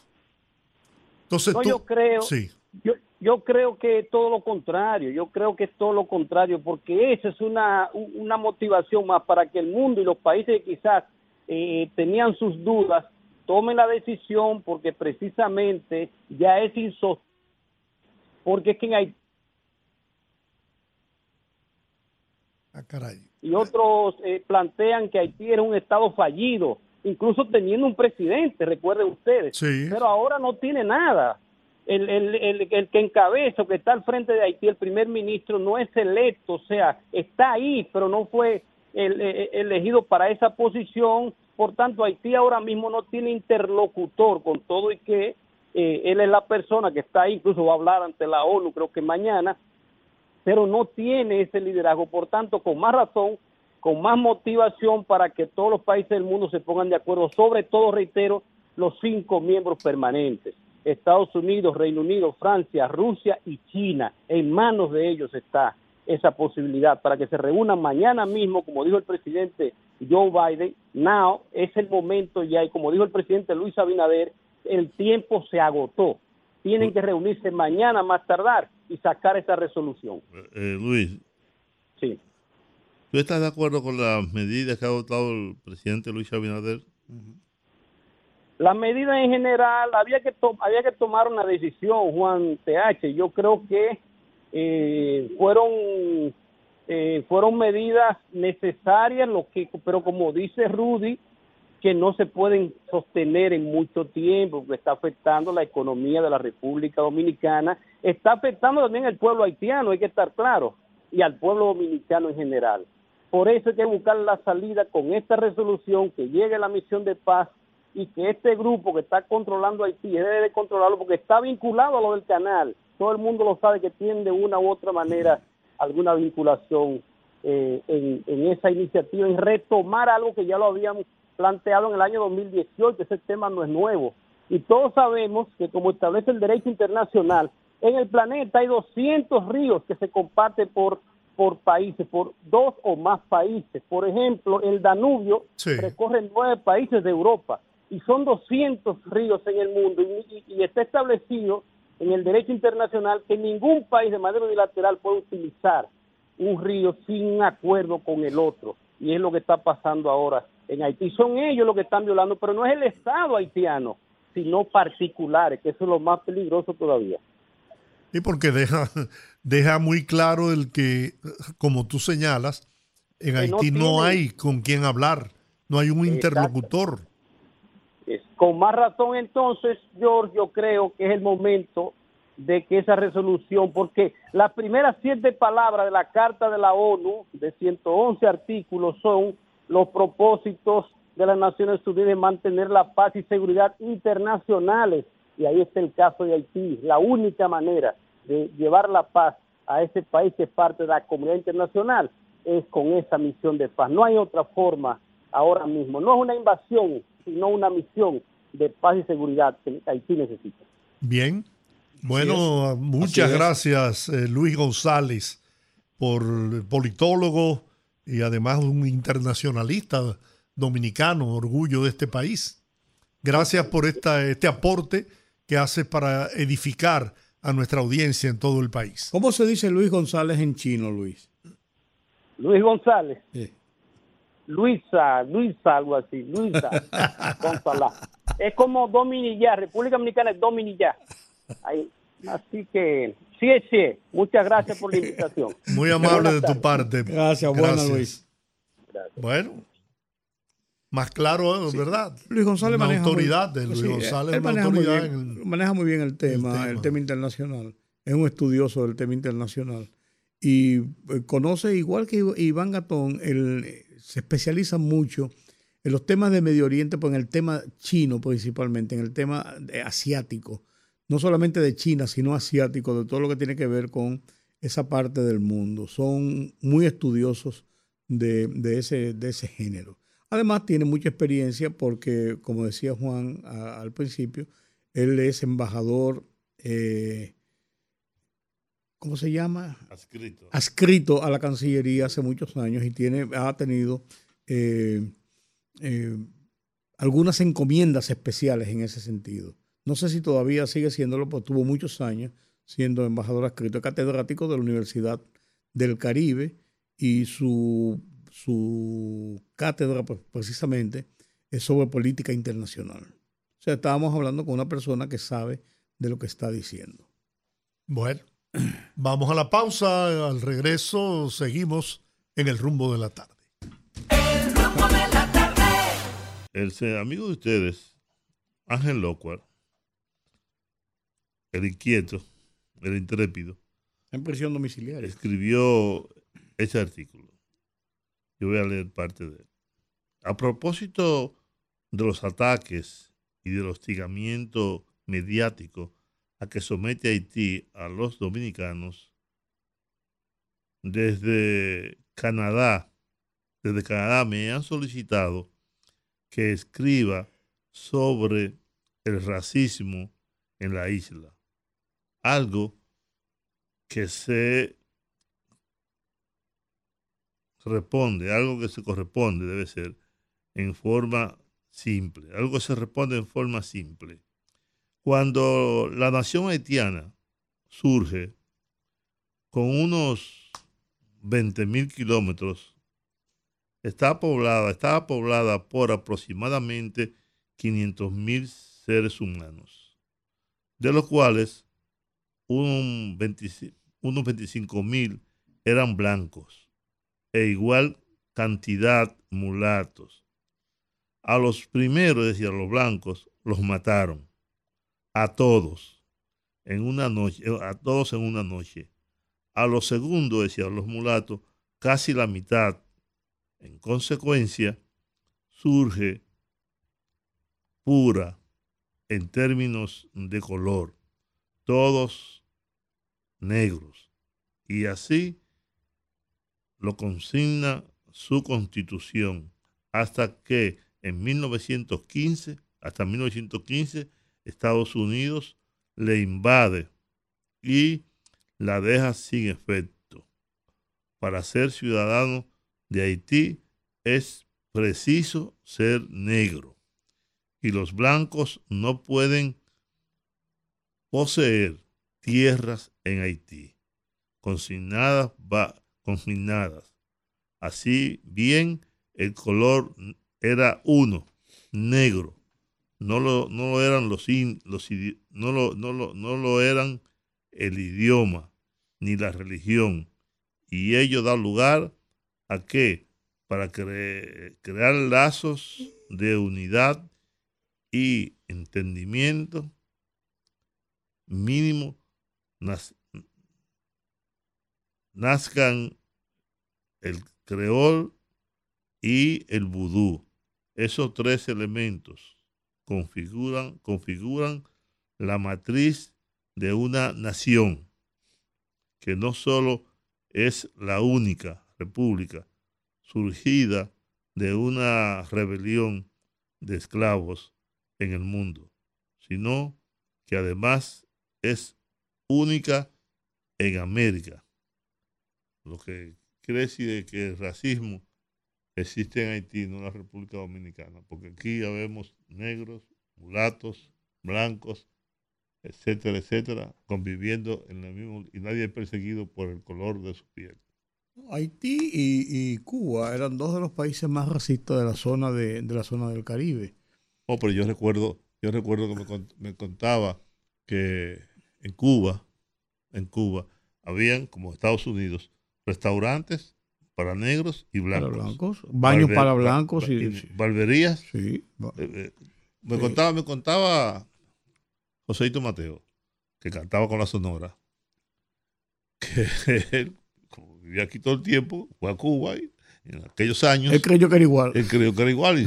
Entonces No, tú, yo creo, sí, yo, yo creo que es todo lo contrario, yo creo que es todo lo contrario, porque esa es una, una motivación más para que el mundo y los países que quizás eh, tenían sus dudas tomen la decisión porque precisamente ya es insostenible, porque es que en Haití ah, caray. y otros eh, plantean que Haití era un estado fallido, incluso teniendo un presidente, recuerden ustedes. Sí. Pero ahora no tiene nada. El, el, el, el que encabeza, que está al frente de Haití, el primer ministro, no es electo, o sea, está ahí, pero no fue el- el- elegido para esa posición. Por tanto, Haití ahora mismo no tiene interlocutor con todo y que eh, él es la persona que está ahí, incluso va a hablar ante la ONU, creo que mañana, pero no tiene ese liderazgo. Por tanto, con más razón, con más motivación para que todos los países del mundo se pongan de acuerdo, sobre todo, reitero, los cinco miembros permanentes. Estados Unidos, Reino Unido, Francia, Rusia y China. En manos de ellos está esa posibilidad para que se reúnan mañana mismo, como dijo el presidente Joe Biden. Now es el momento ya, y como dijo el presidente Luis Abinader, el tiempo se agotó. Tienen que reunirse mañana más tardar y sacar esa resolución. Eh, Luis, Sí. ¿Tú estás de acuerdo con las medidas que ha adoptado el presidente Luis Abinader? Las medidas en general, había que, to- había que tomar una decisión, Juan TH. Yo creo que eh, fueron, eh, fueron medidas necesarias, lo que, pero como dice Rudy, que no se pueden sostener en mucho tiempo, porque está afectando la economía de la República Dominicana, está afectando también al pueblo haitiano, hay que estar claro, y al pueblo dominicano en general. Por eso hay que buscar la salida con esta resolución, que llegue la misión de paz y que este grupo que está controlando Haití debe de controlarlo porque está vinculado a lo del canal. Todo el mundo lo sabe que tiene de una u otra manera alguna vinculación eh, en, en esa iniciativa, en retomar algo que ya lo habíamos planteado en el año 2018. Ese tema no es nuevo. Y todos sabemos que como establece el derecho internacional, en el planeta hay 200 ríos que se comparten por por países, por dos o más países. Por ejemplo, el Danubio Sí. recorre nueve países de Europa y son 200 ríos en el mundo y, y- y está establecido en el derecho internacional que ningún país de manera unilateral puede utilizar un río sin acuerdo con el otro y es lo que está pasando ahora en Haití. Son ellos los que están violando, pero no es el Estado haitiano, sino particulares, que eso es lo más peligroso todavía. Y porque deja, deja muy claro el que, como tú señalas, en no Haití no, hay con quién hablar, no hay un Exacto. interlocutor. Es- Con más razón entonces, George, yo creo que es el momento de que esa resolución, porque las primeras siete palabras de la Carta de la ONU, de 111 artículos, son los propósitos de las Naciones Unidas de mantener la paz y seguridad internacionales. Y ahí está el caso de Haití. La única manera de llevar la paz a ese país que es parte de la comunidad internacional es con esa misión de paz. No hay otra forma ahora mismo. No es una invasión, sino una misión de paz y seguridad que Haití necesita. Bien. Bueno, muchas gracias eh, Luis González, por politólogo y además un internacionalista dominicano, orgullo de este país. Gracias por esta, este aporte que haces para edificar a nuestra audiencia en todo el país. ¿Cómo se dice Luis González en chino, Luis? Luis González. Sí. Luisa, Luisa, algo así, Luisa González. Es como Dominilla, República Dominicana es Dominilla. Ahí. Así que, sí, sí, muchas gracias por la invitación. Muy amable de tu parte. Gracias, buena, Luis. Bueno, más claro, ¿verdad? Luis González Una maneja autoridad muy, de Luis sí, González, él una maneja muy bien- en el- maneja muy bien el tema, el tema. tema. internacional. Es un estudioso del tema internacional y eh, conoce igual que Iván Gatón, él eh, se especializa mucho en los temas de Medio Oriente, pues en el tema chino principalmente, en el tema asiático, no solamente de China, sino asiático, de todo lo que tiene que ver con esa parte del mundo. Son muy estudiosos de, de ese, de ese género. Además, tiene mucha experiencia porque, como decía Juan a- al principio, él es embajador, eh, ¿cómo se llama? Adscrito. Adscrito a la Cancillería hace muchos años y tiene, ha tenido eh, eh, algunas encomiendas especiales en ese sentido. No sé si todavía sigue siéndolo, porque tuvo muchos años siendo embajador adscrito, es catedrático de la Universidad del Caribe y su, su cátedra pues, precisamente es sobre política internacional. O sea, estábamos hablando con una persona que sabe de lo que está diciendo. Bueno, vamos a la pausa. Al regreso seguimos en el rumbo de la tarde. El se- amigo de ustedes, Ángel Lockhart, el inquieto, el intrépido, En prisión domiciliaria. escribió ese artículo. Voy a leer parte de él. A propósito de los ataques y del hostigamiento mediático a que somete Haití a los dominicanos, desde Canadá, desde Canadá me han solicitado que escriba sobre el racismo en la isla. Algo que se responde, algo que se corresponde debe ser en forma simple, algo que se responde en forma simple. Cuando la nación haitiana surge con unos 20 mil kilómetros, está poblada, estaba poblada por aproximadamente 500 mil seres humanos, de los cuales un 25 unos 25 mil eran blancos e igual cantidad mulatos. A los primeros, es a los blancos, los mataron. A todos en una noche, a todos en una noche. A los segundos, es decir, a los mulatos, casi la mitad. En consecuencia, surge pura en términos de color. Todos negros. Y así lo consigna su constitución hasta que en 1915, hasta 1915, Estados Unidos le invade y la deja sin efecto. Para ser ciudadano de Haití es preciso ser negro y los blancos no pueden poseer tierras en Haití, consignadas, va, consignadas. Así bien, el color era uno, negro. No lo, no lo eran los, in- los no lo, no lo- no lo eran el idioma ni la religión. Y ello da lugar a que para cre- crear lazos de unidad y entendimiento mínimo nazcan el creol y el vudú. Esos tres elementos configuran, configuran la matriz de una nación que no solo es la única república surgida de una rebelión de esclavos en el mundo, sino que además es única en América. Lo que decir es que el racismo existe en Haití, no en la República Dominicana, porque aquí ya vemos negros, mulatos, blancos, etcétera, etcétera, conviviendo en el mismo y nadie es perseguido por el color de su piel. Haití y, y Cuba eran dos de los países más racistas de la zona de, de la zona del Caribe. Oh, pero yo recuerdo, yo recuerdo que me, cont- me contaba que en Cuba, en Cuba, habían, como Estados Unidos, restaurantes para negros y blancos. Para blancos, baños Barber- para blancos y- y sí. barberías. Sí. Eh, eh, me Sí. contaba, me contaba Joséito Mateo, que cantaba con la Sonora, que él, como vivía aquí todo el tiempo, fue a Cuba y en aquellos años. Él creyó que era igual. Él creyó que era igual y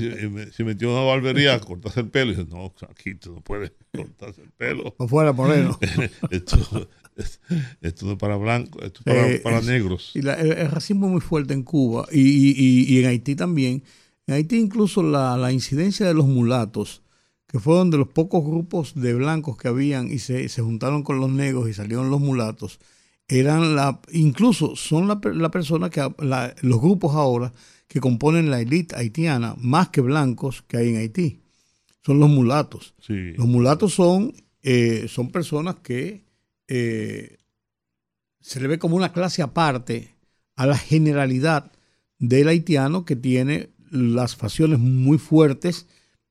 se, metió en una barbería a cortarse el pelo y dice, no, aquí tú no puedes cortarse el pelo. No fuera moreno. esto, es- esto no es para blancos, esto es para, Eh, para negros. Y la- el, el racismo es muy fuerte en Cuba y, y- y- en Haití también. En Haití incluso la, la incidencia de los mulatos, que fueron de los pocos grupos de blancos que habían y se, se juntaron con los negros y salieron los mulatos, eran la, incluso son la, la persona que, la- los grupos ahora que componen la élite haitiana, más que blancos que hay en Haití, son los mulatos. Sí. Los mulatos son, eh, son personas que eh, se le ve como una clase aparte a la generalidad del haitiano que tiene las facciones muy fuertes,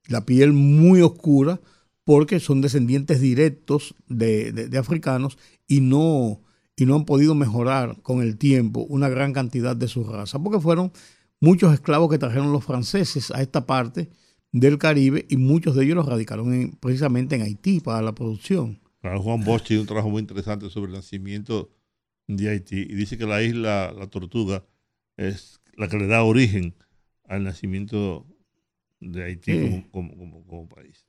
la piel muy oscura, porque son descendientes directos de, africanos y no, y no han podido mejorar con el tiempo una gran cantidad de su raza, porque fueron muchos esclavos que trajeron los franceses a esta parte del Caribe y muchos de ellos los radicaron en- precisamente en Haití para la producción. Claro, Juan Bosch tiene un trabajo muy interesante sobre el nacimiento de Haití y dice que la isla La Tortuga es la que le da origen al nacimiento de Haití Sí. como, como- como- como país.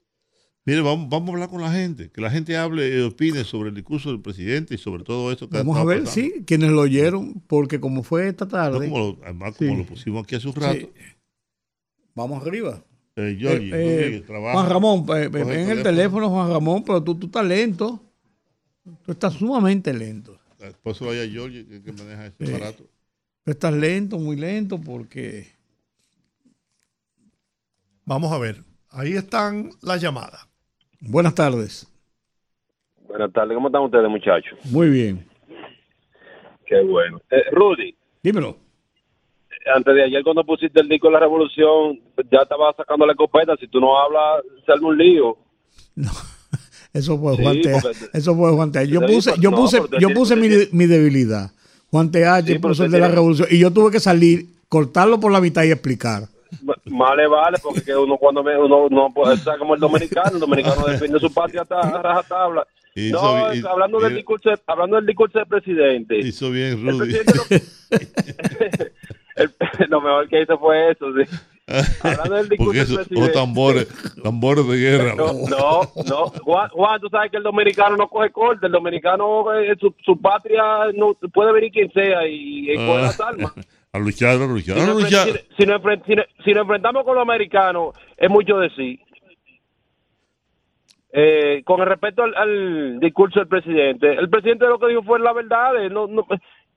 Mire, vamos, vamos a hablar con la gente, que la gente hable y opine sobre el discurso del presidente y sobre todo esto que ha Vamos a ver, pasando. sí, quienes lo oyeron, porque como fue esta No, tarde, como lo- además, como lo pusimos aquí hace un rato. Sí. vamos arriba. Eh, Eh, eh, Juan Ramón, eh, eh, ven el teléfono, Juan Ramón, pero tú, tú estás lento. Tú estás sumamente lento. Por eso vaya Giorgi, que, que maneja ese Sí. aparato. Tú estás lento, muy lento, porque Vamos a ver. Ahí están las llamadas. Buenas tardes. Buenas tardes, ¿cómo están ustedes, muchachos? Muy bien. Qué bueno. Eh, Rudy, Dímelo. Antes de ayer cuando pusiste el disco de la revolución, ya estaba sacando la escopeta. Si tú no hablas, se arma un lío. Eso fue Sí, Juan T. Eso fue Juan T. Yo puse, yo no, puse, yo puse mi, mi debilidad. Juan T. H. Sí, puso el de la revolución. Y yo tuve que salir, cortarlo por la mitad y explicar. M- Más le vale, porque que uno cuando ve, uno no puede estar como el dominicano. El dominicano defiende su patria hasta a rajatabla. Hizo No, hablando del discurso, hablando del discurso del presidente. Hizo bien, El Rudy. presidente lo, el- lo mejor que hizo fue eso, sí. Hablando del discurso eso, presidente. o tambores, tambores de guerra. No, no, no. Juan, Juan, tú sabes que el dominicano no coge corte. El dominicano, eh, su, su patria, no puede venir quien sea y, y coge las armas. A luchar, a luchar, Si a nos, luchar. enfren- si, si nos enfren- si nos- si nos enfrentamos con los americanos, es mucho decir. Eh, con respecto al, al discurso del presidente, el presidente lo que dijo fue la verdad. eh, no, no,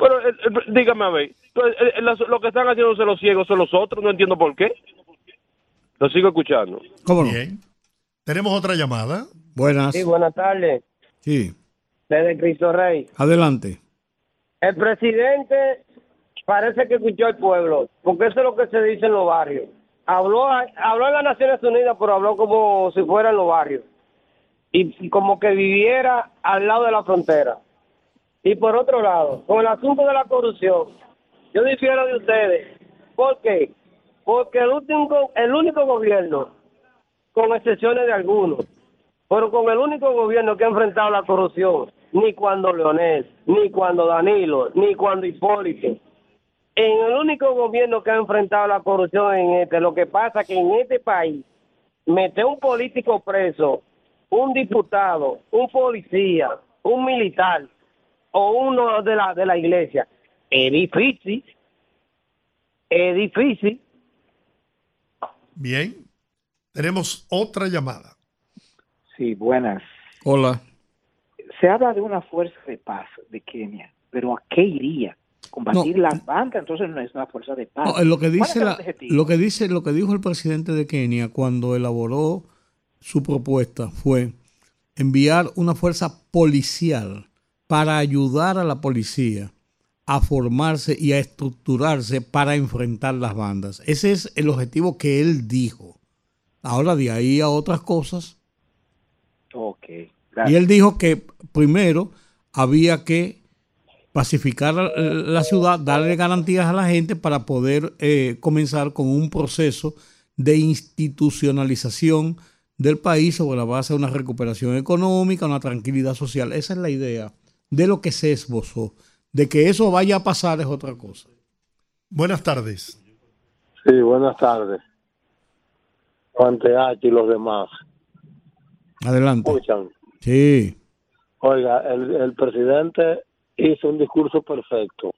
pero el- el- dígame a ver, pues, el- el- lo que están haciéndose los ciegos son los otros, no entiendo por qué. Lo sigo escuchando. ¿Cómo no? Bien. Tenemos otra llamada. Buenas. Sí, buenas tardes. Sí. Desde Cristo Rey. Adelante. El presidente parece que escuchó al pueblo, porque eso es lo que se dice en los barrios. Habló, habló en las Naciones Unidas, pero habló como si fuera en los barrios. Y, y como que viviera al lado de la frontera. Y por otro lado, con el asunto de la corrupción, yo difiero de ustedes. ¿Por qué? Porque el último, el único gobierno, con excepciones de algunos, pero con el único gobierno que ha enfrentado la corrupción ni cuando Leonel, ni cuando Danilo, ni cuando Hipólito. En el único gobierno que ha enfrentado la corrupción en este, lo que pasa que en este país, meter un político preso, un diputado, un policía, un militar o uno de la, de la iglesia, es difícil. Es difícil. Bien. Tenemos otra llamada. Sí, buenas. Hola. Se habla de una fuerza de paz de Kenia, pero ¿a qué iría? Combatir No. las bandas, entonces no es una fuerza de paz. No, lo que ¿Cuál dice es el la- objetivo? lo que dice lo que dijo el presidente de Kenia cuando elaboró su propuesta fue enviar una fuerza policial para ayudar a la policía a formarse y a estructurarse para enfrentar las bandas. Ese es el objetivo que él dijo. Ahora de ahí a otras cosas. Ok, Y él dijo que primero había que pacificar la- la ciudad, darle garantías a la gente para poder eh, comenzar con un proceso de institucionalización del país sobre la base de una recuperación económica, una tranquilidad social. Esa es la idea de lo que se esbozó. De que eso vaya a pasar es otra cosa. Buenas tardes. Sí, buenas tardes. Juan TH y los demás. Adelante. Escuchan. Sí. Oiga, el, el presidente hizo un discurso perfecto.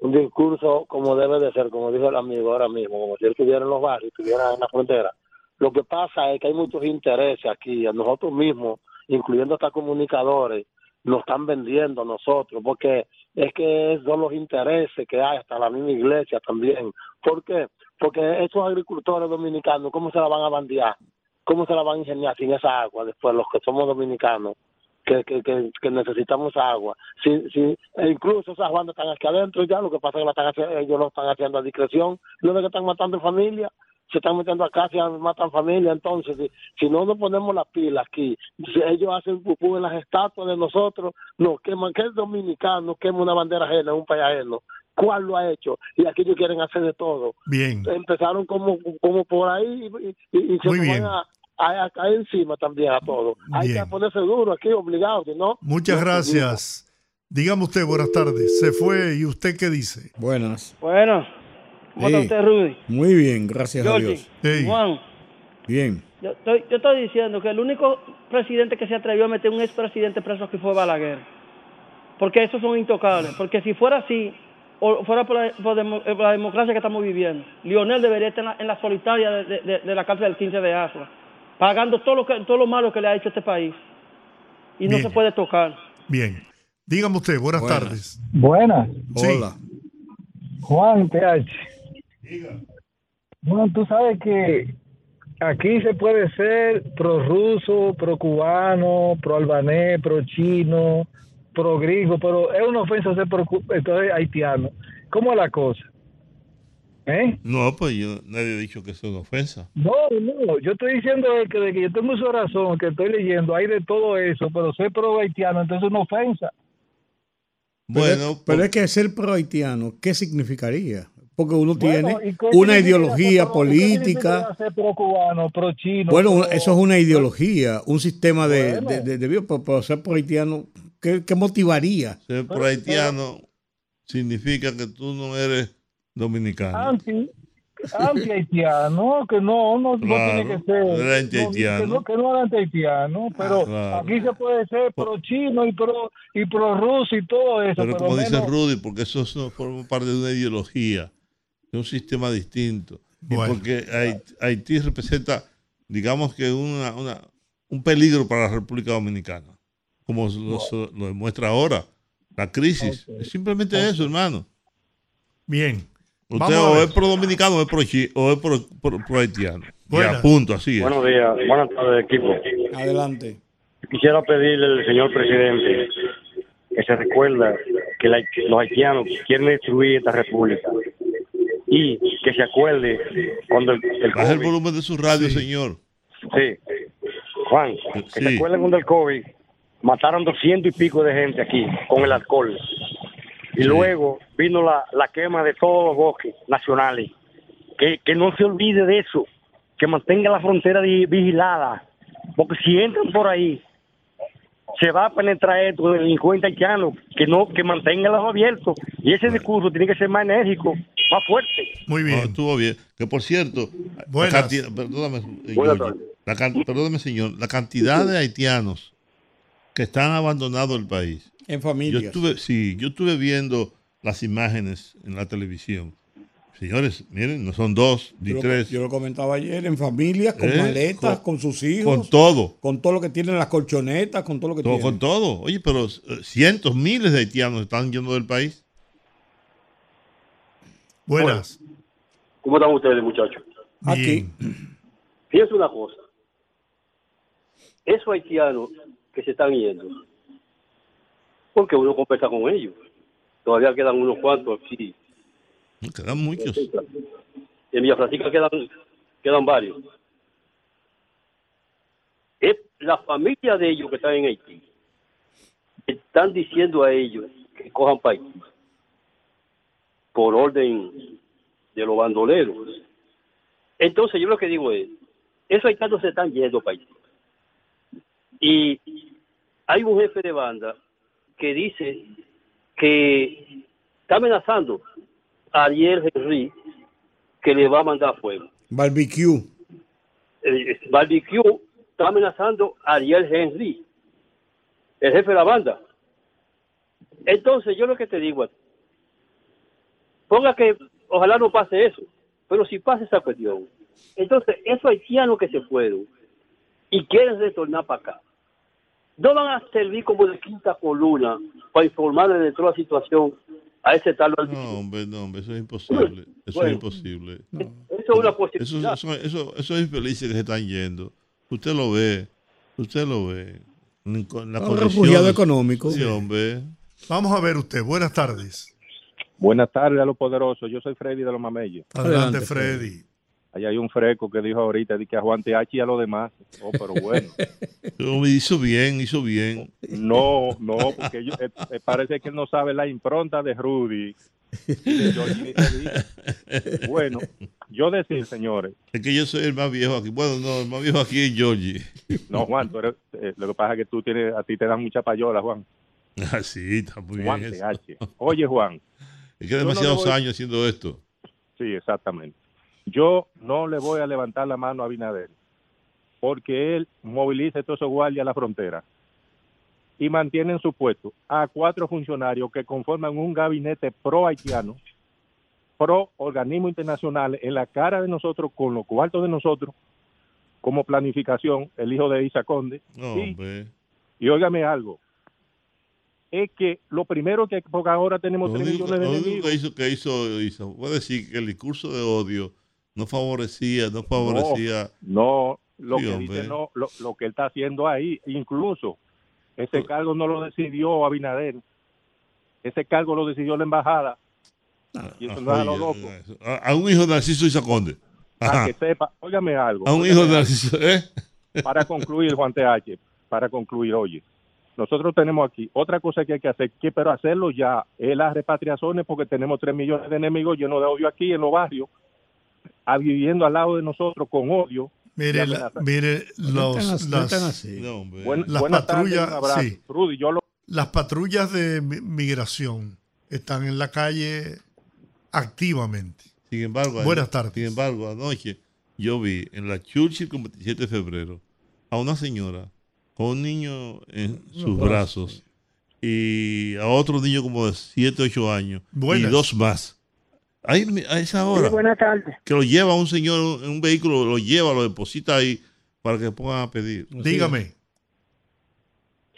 Un discurso como debe de ser, como dijo el amigo ahora mismo, como si él estuviera en los barrios, estuviera en la frontera. Lo que pasa es que hay muchos intereses aquí, a nosotros mismos, incluyendo hasta comunicadores, nos están vendiendo nosotros, porque es que son los intereses que hay, hasta la misma iglesia también. ¿Por qué? Porque esos agricultores dominicanos, ¿cómo se la van a bandear? ¿Cómo se la van a ingeniar sin esa agua después los que somos dominicanos? Que, que, que, necesitamos agua. Si, si, e incluso esas bandas están aquí adentro ya, lo que pasa es que la están ellos lo están haciendo a discreción. Lo que están matando familia, se están metiendo acá, se matan familia. Entonces, si, si no nos ponemos las pilas aquí, si ellos hacen pupú en las estatuas de nosotros, nos queman. ¿Qué es dominicano? Quema una bandera ajena en un país ajeno. ¿Cuál lo ha hecho? Y aquí ellos quieren hacer de todo. Bien. Empezaron como, como por ahí y, y- y se van a, a- a caer encima también a todos. Hay Bien. que ponerse duro aquí, obligado, no. Muchas gracias. Dígame usted, buenas tardes. Se fue y usted qué dice. Buenas. Bueno, ¿cómo está usted, Rudy? Muy bien, gracias a Dios. Juan, Bien. yo estoy, yo estoy diciendo que el único presidente que se atrevió a meter un expresidente preso aquí fue Balaguer. Porque esos son intocables. Porque si fuera así, o fuera por la, por demo- por la democracia que estamos viviendo, Lionel debería estar en la, en la solitaria de, de- de- de la cárcel del 15 de Asua, pagando todo lo, que, todo lo malo que le ha hecho este país. Y no Bien. se puede tocar. Bien. Dígame usted, buenas, Buenas. tardes. Buenas, Sí. Hola. Juan TH. Bueno, tú sabes que aquí se puede ser pro ruso, pro cubano, pro albanés, pro chino, pro gringo, pero es una ofensa ser pro entonces, haitiano. ¿Cómo es la cosa? ¿Eh? No, pues yo nadie ha dicho que es una ofensa. No, no, yo estoy diciendo que, de que yo tengo su razón, que estoy leyendo, hay de todo eso, pero ser pro haitiano, entonces es una ofensa. Pero, pero es que ser pro haitiano, ¿qué significaría? Porque uno tiene Bueno, ¿y qué una ideología pro- política. ser pro cubano, pro chino. Bueno, pro- eso es una ideología, un sistema de, Bueno. de, de- de pero, pero ser pro haitiano, ¿qué, qué motivaría? Ser por haitiano significa que tú no eres dominicano. anti anti haitiano que no no, no Claro, tiene que ser era anti-haitiano. no, que no que no era anti haitiano pero Claro. aquí se puede ser pro chino y pro y pro ruso y todo eso Pero pero, como dice menos- Rudy, porque eso no forma parte de una ideología, de un sistema distinto. Y porque Haití, Haití representa, digamos que una, una- un peligro para la República Dominicana, como lo, lo demuestra ahora la crisis. Es simplemente eso, hermano. Bien. Usted Vamos o es pro dominicano o es pro, chi- o es pro, pro- pro haitiano. Buenas. Ya, punto, así es. Buenos días, buenas tardes, equipo. Adelante. Quisiera pedirle al señor presidente que se recuerda que la- que los haitianos quieren destruir esta república y que se acuerde cuando el, el Baja el COVID- volumen de su radio, señor. Sí, Juan, que se acuerden cuando el COVID. Mataron doscientos y pico de gente aquí con el alcohol. Y luego vino la, la quema de todos los bosques nacionales. Que, que no se olvide de eso, que mantenga la frontera vigilada, porque si entran por ahí, se va a penetrar esto el delincuente haitiano, que no, que mantenga los abiertos. Y ese discurso tiene que ser más enérgico, más fuerte. Muy bien. estuvo bien. Que por cierto, la cantidad- perdóname, Buenas Giorgi, la can- perdóname, señor, la cantidad de haitianos que están abandonando el país. En Yo familias. estuve, sí, yo estuve viendo las imágenes en la televisión. Señores, miren, no son dos ni Yo lo, tres. yo lo comentaba ayer, en familias, con Eh, maletas, con- con, sus hijos. con todo. Con todo lo que tienen las colchonetas, con todo lo que Todo, tienen. con todo. Oye, pero eh, cientos, miles de haitianos están yendo del país. Buenas. ¿Cómo están ustedes, muchachos? Aquí. Piensa una cosa. Esos haitianos que se están yendo, porque uno conversa con ellos. Todavía quedan unos cuantos aquí. Quedan muchos. En Villa Francisca quedan, quedan varios. Es la familia de ellos que están en Haití. Están diciendo a ellos que cojan para Haití. Por orden de los bandoleros. Entonces yo lo que digo es, esos haitianos se están yendo para Haití. Y hay un jefe de banda que dice que está amenazando a Ariel Henry que le va a mandar fuego. Barbecue. Eh, Barbecue está amenazando a Ariel Henry, el jefe de la banda. Entonces, yo lo que te digo, ponga que ojalá no pase eso, pero si pasa esa cuestión, entonces esos haitianos que se fueron y quieren retornar para acá, no van a servir como de quinta columna para informarle de toda la situación a ese tal. No, hombre, no, hombre, eso es imposible. Eso Bueno. es imposible. Eso es una Eso, posibilidad. eso, eso, esos infelices que se están yendo. Usted lo ve. Usted lo ve. Las Un refugiado económico. Sí, hombre. Vamos a ver usted. Buenas tardes. Buenas tardes a los poderosos. Yo soy Freddy de los Mameyes. Adelante, Freddy. Allá hay un fresco que dijo ahorita que a Juan TH y a los demás. Oh, pero bueno. Hizo bien, hizo bien. No, no, porque yo- eh, eh, parece que él no sabe la impronta de Rudy. Bueno, yo decir, señores, Es que yo soy el más viejo aquí. Bueno, no, el más viejo aquí es Georgie. no, Juan, tú eres, eh, lo que pasa es que tú tienes, a ti te dan mucha payola, Juan. Ah, sí, está muy Juan bien. eso. TH. Oye, Juan. Es que no demasiados años haciendo esto. Sí, exactamente. Yo no le voy a levantar la mano a Abinader porque él moviliza a todos esos guardias a la frontera y mantiene en su puesto a cuatro funcionarios que conforman un gabinete pro haitiano, pro organismo internacional, en la cara de nosotros, con los cuartos de nosotros, como planificación, el hijo de Isa Conde. No, y, y óigame algo, es que lo primero que, porque ahora tenemos tres millones de lo único que hizo, que hizo, hizo, a decir que el discurso de odio no favorecía, no favorecía. No, lo Sí, que hombre. dice no, lo, lo que él está haciendo ahí, incluso ese cargo no lo decidió Abinader, ese cargo lo decidió la embajada. y eso no es a lo loco. A, a un hijo de Narciso Isaconde. Para Ajá. que sepa, óigame algo. A un hijo de. Narciso, ¿eh? Para concluir, Juan TH, para concluir, oye, nosotros tenemos aquí otra cosa que hay que hacer, que pero hacerlo ya, es las repatriaciones, porque tenemos tres millones de enemigos llenos de odio aquí en los barrios, a viviendo al lado de nosotros con odio. Mire, la- mire los, las, Buen- las buenas tardes, patrullas, sí. Rudy, yo lo las patrullas de mi- migración están en la calle activamente. Sin embargo, Buenas tardes. Sin embargo, anoche yo vi en la Churchill con 27 de febrero a una señora con un niño en sus brazos. brazos y a otro niño como de 7, 8 años Buenas. y dos más. Ahí, a esa hora. Sí. Que lo lleva un señor en un vehículo, lo lleva, lo deposita ahí para que pongan a pedir. Dígame.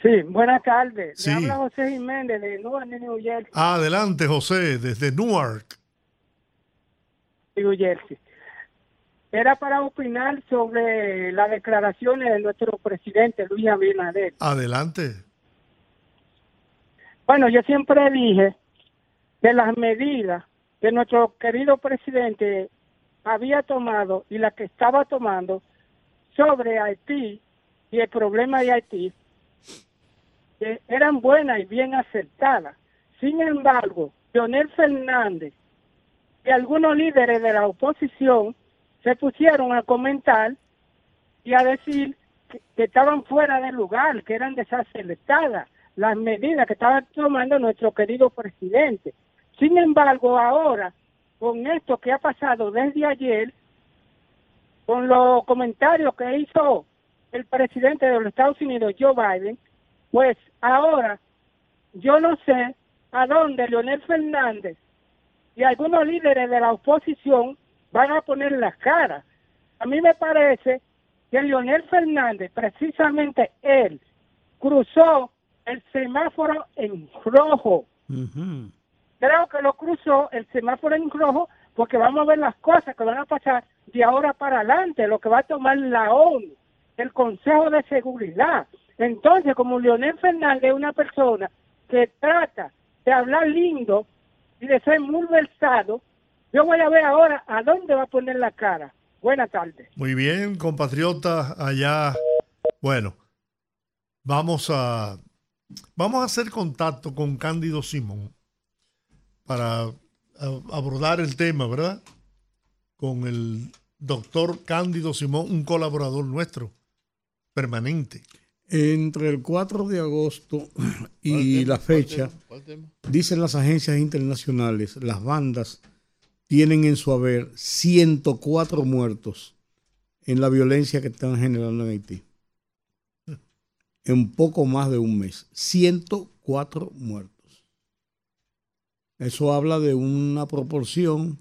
Sí, buenas tardes. Sí. Le habla José Jiménez de Newark, New Jersey. Adelante, José, desde Newark. New Jersey. Era para opinar sobre las declaraciones de nuestro presidente Luis Abinader. Adelante. Bueno, yo siempre dije que las medidas que nuestro querido presidente había tomado y las que estaba tomando sobre Haití y el problema de Haití eran buenas y bien aceptadas. Sin embargo, Leonel Fernández y algunos líderes de la oposición se pusieron a comentar y a decir que, estaban fuera del lugar, que eran desacertadas las medidas que estaba tomando nuestro querido presidente. Sin embargo, ahora, con esto que ha pasado desde ayer, con los comentarios que hizo el presidente de los Estados Unidos, Joe Biden, pues ahora yo no sé a dónde Leonel Fernández y algunos líderes de la oposición van a poner las caras. A mí me parece que Leonel Fernández, precisamente él, cruzó el semáforo en rojo. Creo que lo cruzó el semáforo en rojo porque vamos a ver las cosas que van a pasar de ahora para adelante, lo que va a tomar la ONU, el Consejo de Seguridad. Entonces, como Leonel Fernández es una persona que trata de hablar lindo y de ser muy versado, yo voy a ver ahora a dónde va a poner la cara. Buenas tardes. Muy bien, compatriotas allá. Bueno, vamos a vamos a hacer contacto con Cándido Simón para abordar el tema, ¿verdad? Con el doctor Cándido Simón, un colaborador nuestro permanente. Entre el 4 de agosto y la fecha, dicen las agencias internacionales, las bandas tienen en su haber 104 muertos en la violencia que están generando en Haití. En poco más de un mes. 104 muertos. Eso habla de una proporción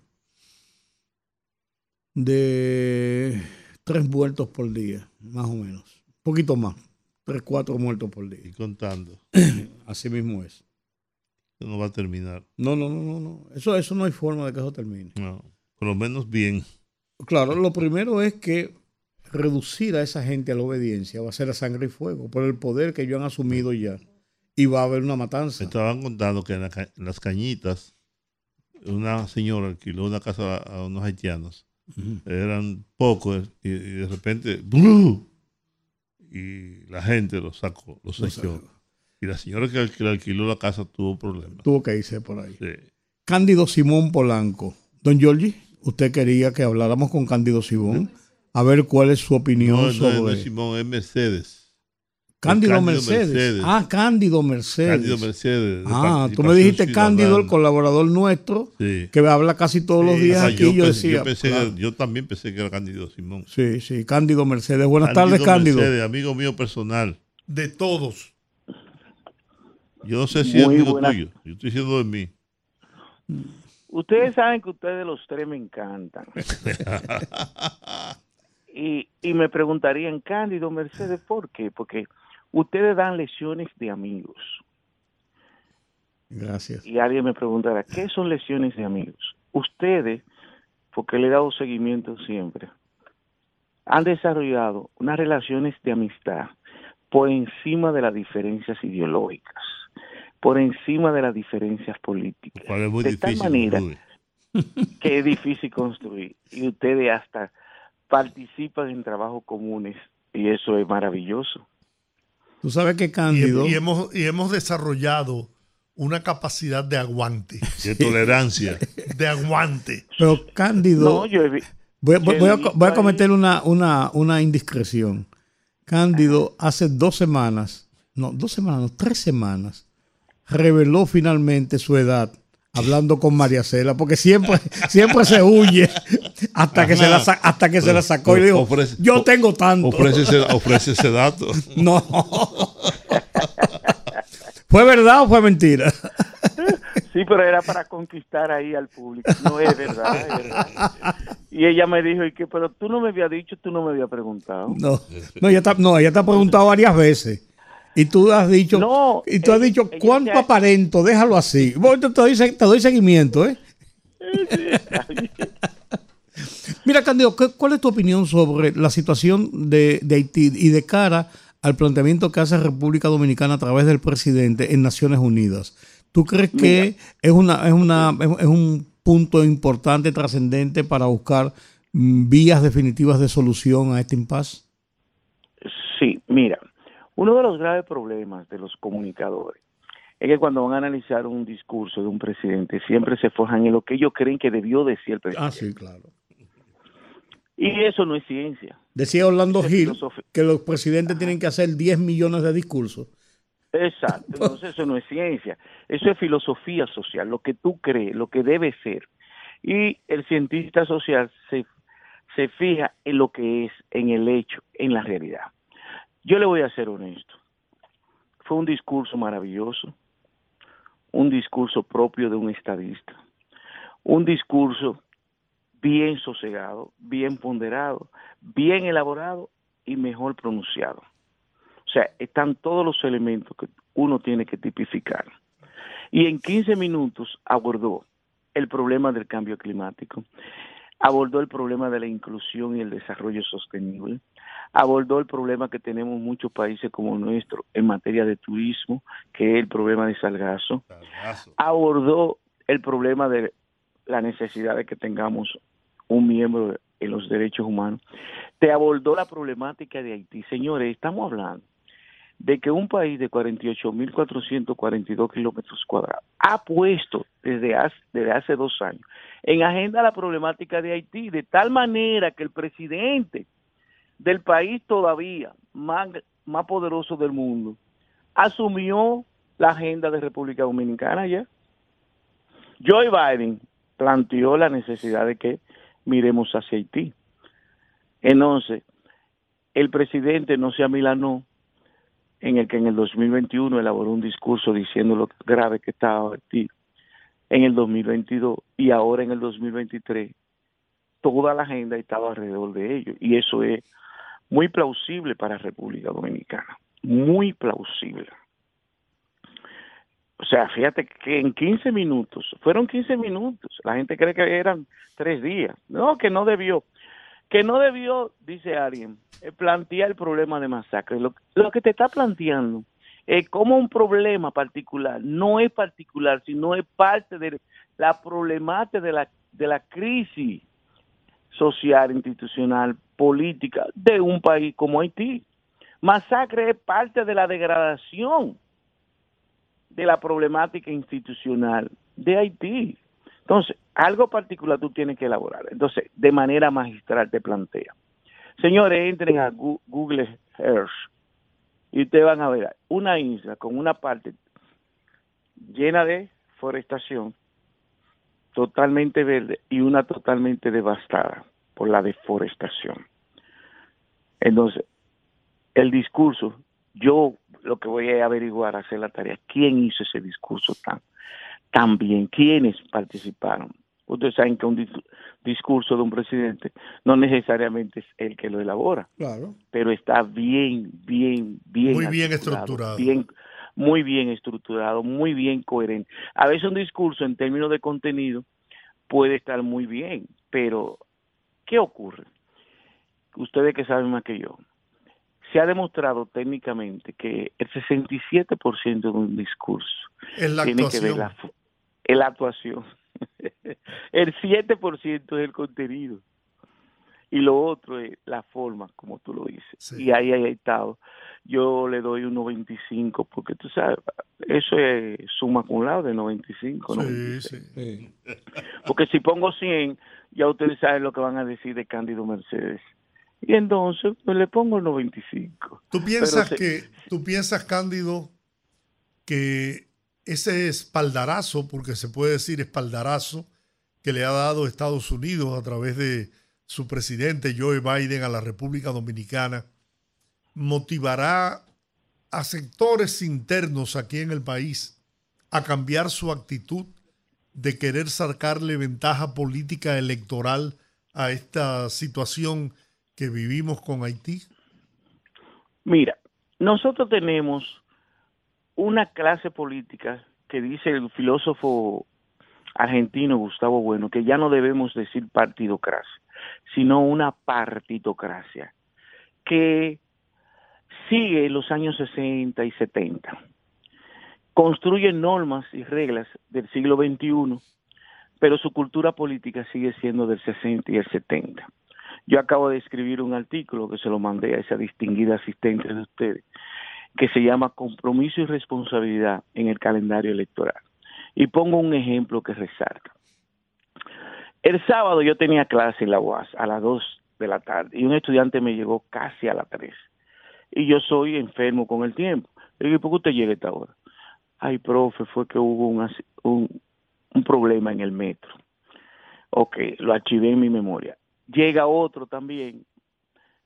de tres muertos por día, más o menos. Un poquito más. Tres, cuatro muertos por día. Y contando. Así mismo es. No va a terminar. No, no, no, no, no. Eso, eso no hay forma de que eso termine. No, por lo menos bien. Claro, lo primero es que reducir a esa gente a la obediencia va a ser a sangre y fuego por el poder que ellos han asumido ya. Y va a haber una matanza. Estaban contando que en, la ca- en las cañitas, una señora alquiló una casa a, unos haitianos. Eran pocos y, y de repente, ¡blu! y la gente los sacó, los echó. Y la señora que, le alquiló la casa tuvo problemas. Tuvo que irse por ahí. Sí. Cándido Simón Polanco. Don Giorgi, usted quería que habláramos con Cándido Simón a ver cuál es su opinión No, no, sobre no es Simón, es Mercedes. Cándido, Cándido Mercedes. Mercedes. Ah, Cándido Mercedes. Cándido Mercedes, de Ah, tú me dijiste Ciudadana. Cándido, el colaborador nuestro, Sí. que habla casi todos los días o sea, aquí. Yo, pensé- decía, pensé claro. que- yo también pensé que era Cándido Simón. Sí, sí, Cándido Mercedes. Buenas tardes, Cándido. Mercedes, amigo mío personal. De todos. Yo no sé si Muy es buena- tuyo. Yo estoy diciendo de mí. Ustedes saben que ustedes los tres me encantan. y, y me preguntarían, Cándido, Mercedes, ¿por qué? Porque ustedes dan lesiones de amigos. Gracias. Y alguien me preguntará, ¿qué son lesiones de amigos? Ustedes, porque le he dado seguimiento siempre, han desarrollado unas relaciones de amistad por encima de las diferencias ideológicas, por encima de las diferencias políticas. Cual es muy de tal manera que es difícil construir. Y ustedes hasta participan en trabajos comunes y eso es maravilloso. Tú sabes que Y, Cándido. y hemos, y hemos desarrollado una capacidad de aguante. De tolerancia. De aguante. Pero Cándido. No, yo he voy, yo voy- a, voy a cometer una, una, una indiscreción. Cándido hace dos semanas, no, dos semanas, no, tres semanas, reveló finalmente su edad hablando con María Cela, porque siempre, siempre se huye hasta que, se la, hasta que se la sacó y dijo, Ofrece- yo tengo tanto. Ofrece ese, ofrece ese dato. No. ¿Fue verdad o fue mentira? Sí, pero era para conquistar ahí al público. No es verdad, es verdad. Y ella me dijo, ¿y qué? Pero tú no me habías dicho, tú no me habías preguntado. No, no, ella, te, no, ella te ha preguntado varias veces. Y tú has dicho, y tú has dicho, ¿cuánto aparento? Déjalo así. Voy, te, doy, se- te doy seguimiento, ¿eh? Mira, Candido, ¿qué- ¿cuál es tu opinión sobre la situación de, de Haití y de cara al planteamiento que hace República Dominicana a través del presidente en Naciones Unidas? ¿Tú crees que es, una, es, una, es un punto importante, trascendente para buscar mm, vías definitivas de solución a este impasse? Sí, mira, uno de los graves problemas de los comunicadores es que cuando van a analizar un discurso de un presidente siempre se forjan en lo que ellos creen que debió decir el presidente. Ah, sí, claro. Y eso no es ciencia. Decía Orlando es Gil que los presidentes tienen que hacer 10 millones de discursos. Exacto, entonces eso no es ciencia, eso es filosofía social, lo que tú crees, lo que debe ser. Y el cientista social se, se fija en lo que es, en el hecho, en la realidad. Yo le voy a ser honesto, fue un discurso maravilloso, un discurso propio de un estadista, un discurso bien sosegado, bien ponderado, bien elaborado y mejor pronunciado. O sea, están todos los elementos que uno tiene que tipificar. Y en 15 minutos abordó el problema del cambio climático, abordó el problema de la inclusión y el desarrollo sostenible, abordó el problema que tenemos muchos países como el nuestro en materia de turismo, que es el problema de Salgazo, abordó el problema de la necesidad de que tengamos un miembro en los derechos humanos, te abordó la problemática de Haití. Señores, estamos hablando de que un país de 48.442 kilómetros cuadrados ha puesto desde hace, desde hace dos años en agenda la problemática de Haití, de tal manera que el presidente del país todavía más, más poderoso del mundo asumió la agenda de República Dominicana ya. Joe Biden planteó la necesidad de que miremos hacia Haití. Entonces, el presidente no se amilanó en el que en el 2021 elaboró un discurso diciendo lo grave que estaba. En el 2022 y ahora en el 2023, toda la agenda estaba alrededor de ello. Y eso es muy plausible para República Dominicana. Muy plausible. O sea, fíjate que en 15 minutos, fueron 15 minutos, la gente cree que eran tres días. No, que no debió. Que no debió, dice alguien, eh, plantear el problema de masacre. Lo, lo que te está planteando es como un problema particular, no es particular, sino es parte de la problemática de la, de la crisis social, institucional, política de un país como Haití. Masacre es parte de la degradación de la problemática institucional de Haití. Entonces, algo particular tú tienes que elaborar. Entonces, de manera magistral te plantea. Señores, entren a Google Earth y ustedes van a ver una isla con una parte llena de forestación, totalmente verde y una totalmente devastada por la deforestación. Entonces, el discurso, yo lo que voy a averiguar, hacer la tarea, ¿quién hizo ese discurso tan, tan bien? ¿Quiénes participaron? Ustedes saben que un dis- discurso de un presidente no necesariamente es el que lo elabora, Claro. pero está bien, bien, bien. Muy bien estructurado. Bien, muy bien estructurado, muy bien coherente. A veces un discurso en términos de contenido puede estar muy bien, pero ¿qué ocurre? Ustedes que saben más que yo, se ha demostrado técnicamente que el 67% de un discurso Es la tiene que ver la, la actuación. el 7% es el contenido. Y lo otro es la forma, como tú lo dices. Y ahí hay estado. Yo le doy un 95, porque tú sabes, eso es suma acumulada de 95. ¿no? Porque si pongo 100, ya ustedes saben lo que van a decir de Cándido Mercedes. Y entonces pues, le pongo el 95. ¿Tú piensas Pero se- que, tú piensas, Cándido, que ese espaldarazo, porque se puede decir espaldarazo, que le ha dado Estados Unidos a través de su presidente Joe Biden a la República Dominicana, motivará a sectores internos aquí en el país a cambiar su actitud de querer sacarle ventaja política electoral a esta situación que vivimos con Haití? Mira, nosotros tenemos una clase política que dice el filósofo argentino Gustavo Bueno, que ya no debemos decir partidocracia, sino una partitocracia, que sigue los años 60 y 70. Construye normas y reglas del siglo XXI, pero su cultura política sigue siendo del 60 y el 70. Yo acabo de escribir un artículo que se lo mandé a esa distinguida asistente de ustedes, que se llama Compromiso y Responsabilidad en el calendario electoral. Y pongo un ejemplo que resalta. El sábado yo tenía clase en la UAS a las 2 de la tarde y un estudiante me llegó casi a las 3. Y yo soy enfermo con el tiempo. Le digo, ¿por qué usted llega a esta hora? Ay, profe, fue que hubo un, un, un problema en el metro. Ok, lo archivé en mi memoria. Llega otro también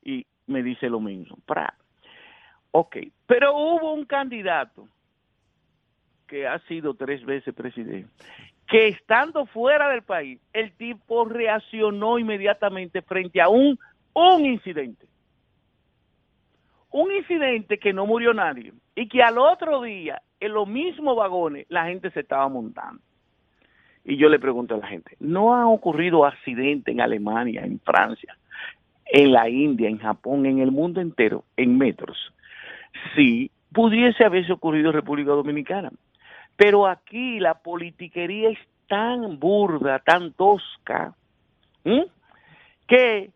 y me dice lo mismo. Pra. Ok, pero hubo un candidato que ha sido tres veces presidente, que estando fuera del país, el tipo reaccionó inmediatamente frente a un, un incidente. Un incidente que no murió nadie y que al otro día, en los mismos vagones, la gente se estaba montando. Y yo le pregunto a la gente, ¿no ha ocurrido accidente en Alemania, en Francia, en la India, en Japón, en el mundo entero, en metros? Sí, pudiese haberse ocurrido en República Dominicana. Pero aquí la politiquería es tan burda, tan tosca, que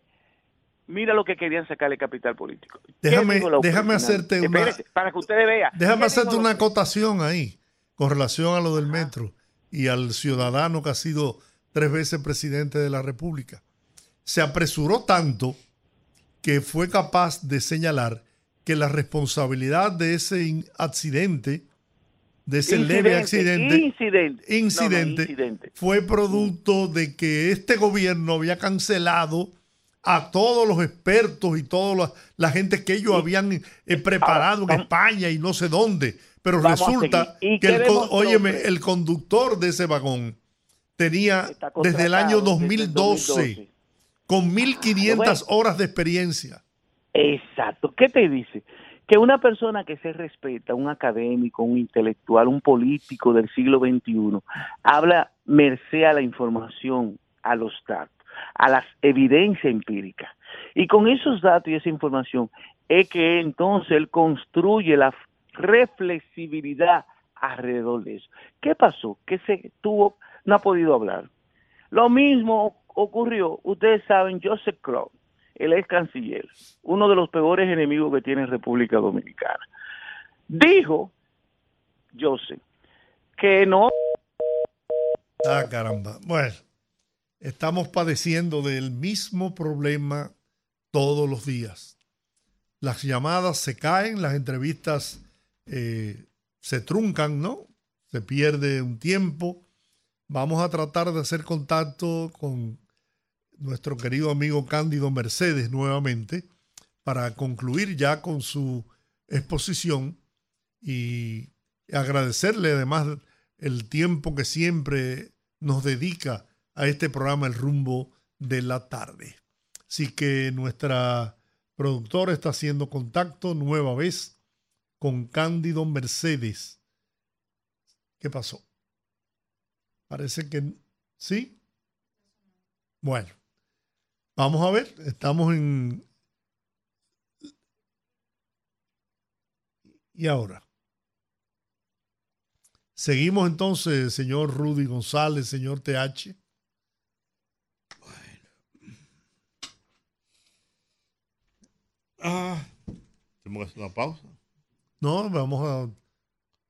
mira lo que querían sacarle capital político. ¿Qué Déjame, déjame hacerte una, Espérese, para que ustedes vean. déjame ¿Qué hacerte una acotación ahí con relación a lo del metro y al ciudadano que ha sido tres veces presidente de la República. Se apresuró tanto que fue capaz de señalar que la responsabilidad de ese accidente, de ese leve accidente, Incidente. No, no, incidente, fue producto de que este gobierno había cancelado a todos los expertos y toda la, la gente que ellos habían eh, preparado en España y no sé dónde. Pero resulta seguir. ¿Y que el, óyeme, el conductor de ese vagón tenía desde el año contratado desde el 2012, 2012. con 1.500 bueno. horas de experiencia. Exacto. ¿Qué te dice? Que una persona que se respeta, un académico, un intelectual, un político del siglo XXI, habla merced a la información, a los datos, a las evidencias empíricas. Y con esos datos y esa información es que entonces él construye la reflexibilidad alrededor de eso. ¿Qué pasó? Que se tuvo, no ha podido hablar. Lo mismo ocurrió, ustedes saben, Joseph Crow, el ex canciller, uno de los peores enemigos que tiene República Dominicana, dijo, Joseph, que no Ah, caramba. Bueno, estamos padeciendo del mismo problema todos los días. Las llamadas se caen, las entrevistas eh, se truncan, ¿no? Se pierde un tiempo. Vamos a tratar de hacer contacto con nuestro querido amigo Cándido Mercedes nuevamente para concluir ya con su exposición y agradecerle además el tiempo que siempre nos dedica a este programa El rumbo de la tarde. Así que nuestra productora está haciendo contacto nueva vez con Cándido Mercedes. ¿Qué pasó? Parece que sí. Bueno, vamos a ver. Estamos en... ¿Y ahora? Seguimos entonces, señor Rudy González, señor TH. Ah, tenemos que hacer una pausa. No, vamos a.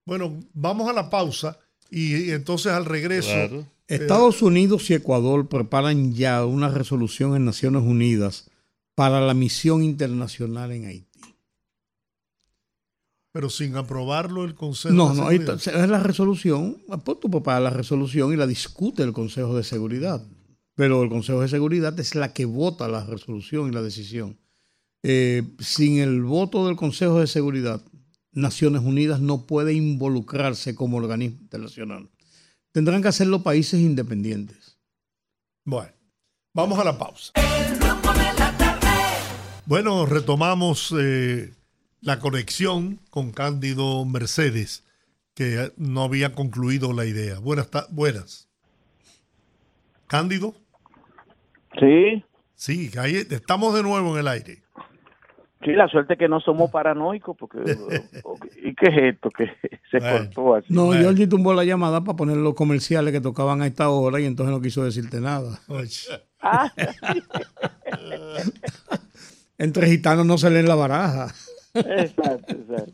Bueno, vamos a la pausa y, y entonces al regreso. Claro. Estados Unidos y Ecuador preparan ya una resolución en Naciones Unidas para la misión internacional en Haití. pero sin aprobarlo el Consejo No, de no, Seguridad. está, es la resolución, pues tú preparas la resolución y la discute el Consejo de Seguridad. Pero el Consejo de Seguridad es la que vota la resolución y la decisión. Eh, sin el voto del Consejo de Seguridad, Naciones Unidas no puede involucrarse como organismo internacional. Tendrán que hacerlo países independientes. Bueno, vamos a la pausa. Bueno, retomamos eh, la conexión con Cándido Mercedes, que no había concluido la idea. Buenas, ta- buenas. Cándido. Sí. Sí, ahí estamos de nuevo en el aire. Sí, la suerte es que no somos paranoicos, porque... ¿Y qué es esto que se Bueno. cortó así? No, Georgie tumbó la llamada para poner los comerciales que tocaban a esta hora y entonces no quiso decirte nada. Ah, Entre gitanos no se leen la baraja. exacto, exacto.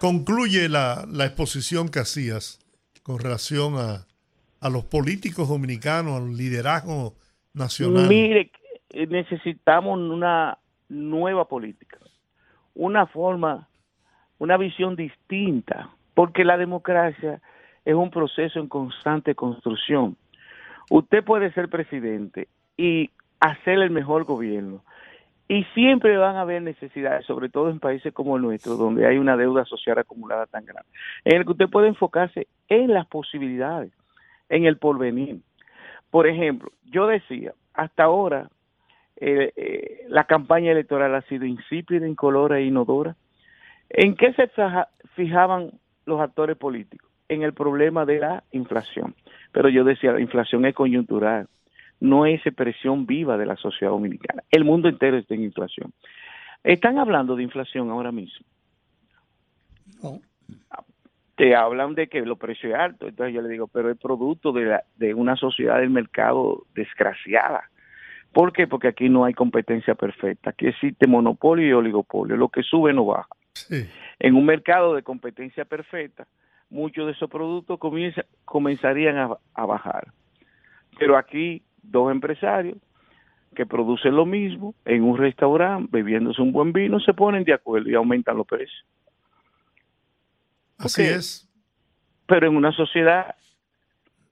Concluye la, la exposición que hacías con relación a, a los políticos dominicanos, al liderazgo nacional. Mire, necesitamos una nueva política, una forma, una visión distinta, porque la democracia es un proceso en constante construcción. Usted puede ser presidente y hacer el mejor gobierno. Y siempre van a haber necesidades, sobre todo en países como el nuestro, donde hay una deuda social acumulada tan grande, en el que usted puede enfocarse en las posibilidades, en el porvenir. Por ejemplo, yo decía, hasta ahora eh, eh, la campaña electoral ha sido insípida, incolora e inodora. ¿En qué se fijaban los actores políticos? En el problema de la inflación. Pero yo decía, la inflación es coyuntural, no es expresión viva de la sociedad dominicana. El mundo entero está en inflación. Están hablando de inflación ahora mismo. Te hablan de que los precios es alto, entonces yo le digo, pero es producto de, la- de una sociedad del mercado desgraciada. ¿Por qué? Porque aquí no hay competencia perfecta, aquí existe monopolio y oligopolio, lo que sube no baja. En un mercado de competencia perfecta, muchos de esos productos comienza- comenzarían a, a bajar. Pero aquí dos empresarios que producen lo mismo en un restaurante, bebiéndose un buen vino, se ponen de acuerdo y aumentan los precios. Así es. Pero en una sociedad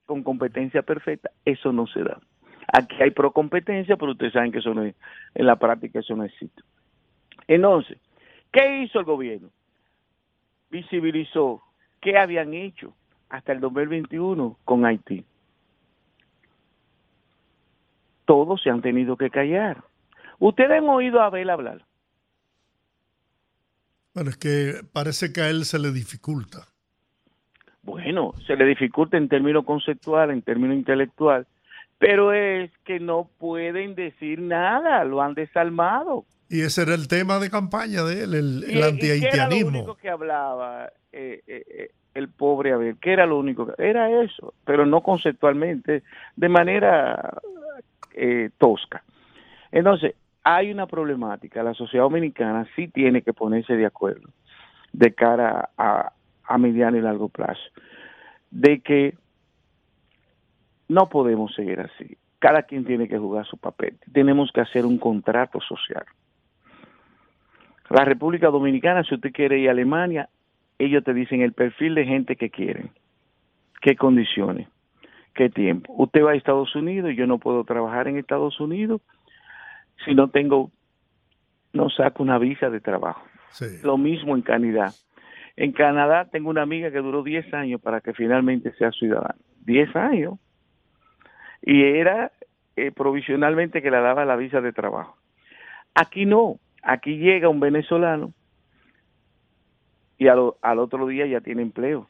con competencia perfecta, eso no se da. Aquí hay procompetencia, pero ustedes saben que eso no es, en la práctica eso no existe. Entonces, ¿qué hizo el gobierno? Visibilizó qué habían hecho hasta el 2021 con Haití. Todos se han tenido que callar. Ustedes han oído a Abel hablar. Bueno, es que parece que a él se le dificulta. Bueno, se le dificulta en términos conceptuales, en términos intelectual, pero es que no pueden decir nada, lo han desarmado. Y ese era el tema de campaña de él, el, ¿Y- el qué era lo antihaitianismo. único que hablaba eh, eh, eh, el pobre Abel? ¿Qué era lo único? que- Era eso, pero no conceptualmente, de manera eh, tosca. Entonces, hay una problemática. La sociedad dominicana sí tiene que ponerse de acuerdo de cara a, a mediano y largo plazo, de que no podemos seguir así. Cada quien tiene que jugar su papel. Tenemos que hacer un contrato social. La República Dominicana, si usted quiere ir a Alemania, ellos te dicen el perfil de gente que quieren, qué condiciones, qué tiempo. Usted va a Estados Unidos y yo no puedo trabajar en Estados Unidos si no tengo, no saco una visa de trabajo. Lo mismo en Canadá. En Canadá tengo una amiga que duró 10 años para que finalmente sea ciudadana. 10 años. Y era eh, provisionalmente que le daba la visa de trabajo. Aquí no. Aquí llega un venezolano y al, al otro día ya tiene empleo.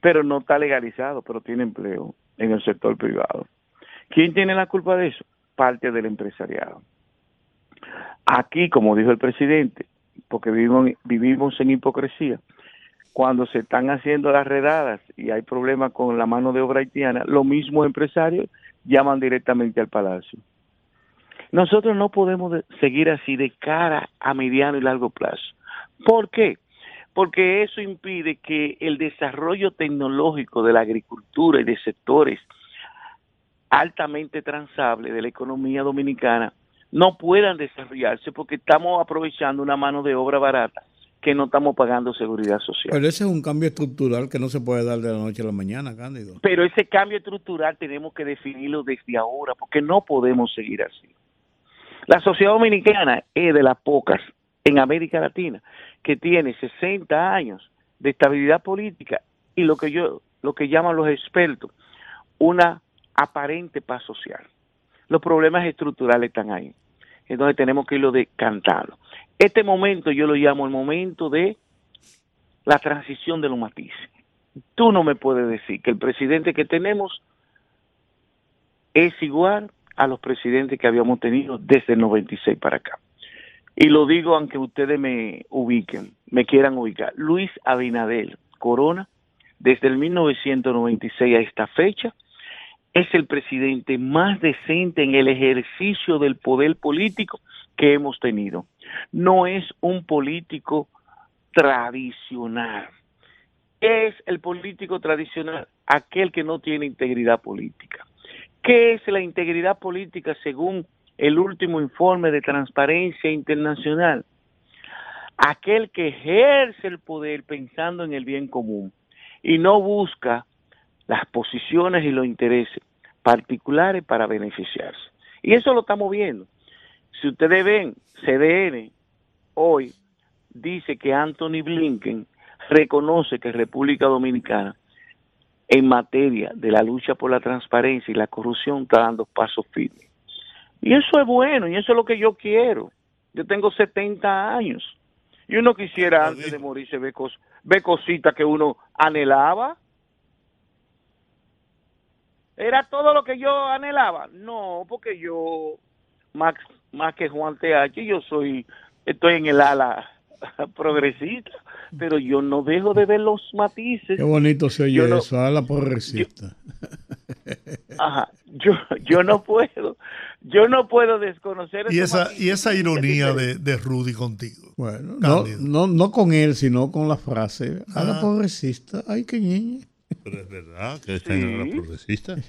Pero no está legalizado, pero tiene empleo en el sector privado. ¿Quién tiene la culpa de eso? Parte del empresariado. Aquí, como dijo el presidente, porque vivimos, vivimos en hipocresía, cuando se están haciendo las redadas y hay problemas con la mano de obra haitiana, los mismos empresarios llaman directamente al palacio. Nosotros no podemos de- seguir así de cara a mediano y largo plazo. ¿Por qué? Porque eso impide que el desarrollo tecnológico de la agricultura y de sectores altamente transables de la economía dominicana no puedan desarrollarse porque estamos aprovechando una mano de obra barata que no estamos pagando seguridad social. Pero ese es un cambio estructural que no se puede dar de la noche a la mañana, Cándido. Pero ese cambio estructural tenemos que definirlo desde ahora, porque no podemos seguir así. La sociedad dominicana es de las pocas en América Latina que tiene 60 años de estabilidad política y lo que yo, lo que llaman los expertos, una aparente paz social. Los problemas estructurales están ahí. Entonces tenemos que irlo decantando. Este momento yo lo llamo el momento de la transición de los matices. Tú no me puedes decir que el presidente que tenemos es igual a los presidentes que habíamos tenido desde el 96 para acá. Y lo digo aunque ustedes me ubiquen, me quieran ubicar. Luis Abinadel Corona, desde el 1996 a esta fecha, es el presidente más decente en el ejercicio del poder político que hemos tenido. No es un político tradicional. Es el político tradicional aquel que no tiene integridad política. ¿Qué es la integridad política según el último informe de Transparencia Internacional? Aquel que ejerce el poder pensando en el bien común y no busca las posiciones y los intereses particulares para beneficiarse. Y eso lo estamos viendo. Si ustedes ven, CDN hoy dice que Anthony Blinken reconoce que República Dominicana en materia de la lucha por la transparencia y la corrupción está dando pasos firmes. Y eso es bueno, y eso es lo que yo quiero. Yo tengo 70 años. Y uno quisiera antes de morirse ver, cos- ver cositas que uno anhelaba. ¿Era todo lo que yo anhelaba? No, porque yo, más, más que Juan TH, yo soy, estoy en el ala progresista, pero yo no dejo de ver los matices. Qué bonito se oye Yo eso, a la progresista. Ajá, yo, yo no puedo, yo no puedo desconocer Y esa, matices. y esa ironía de, de Rudy contigo. Bueno, no, no, no con él, sino con la frase. A la Ah. progresista, ay, qué ñeñe. Pero es verdad que está en la progresista. ¿no?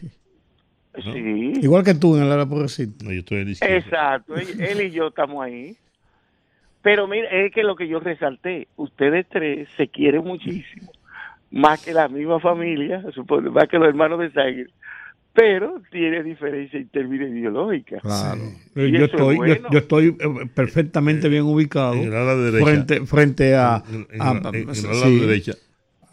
Sí. Igual que tú en la ala progresista. No, yo estoy en la izquierda. Exacto, él, y yo estamos ahí. Pero mira, es que lo que yo resalté, ustedes tres se quieren muchísimo, más que la misma familia, supongo, más que los hermanos de sangre, pero tiene diferencia en términos ideológicos. Claro. Eh, Yo es estoy, yo- bueno. yo, estoy eh, perfectamente bien ubicado en el ala derecha. frente, frente a, En- en- a- en- en el sí, ala derecha.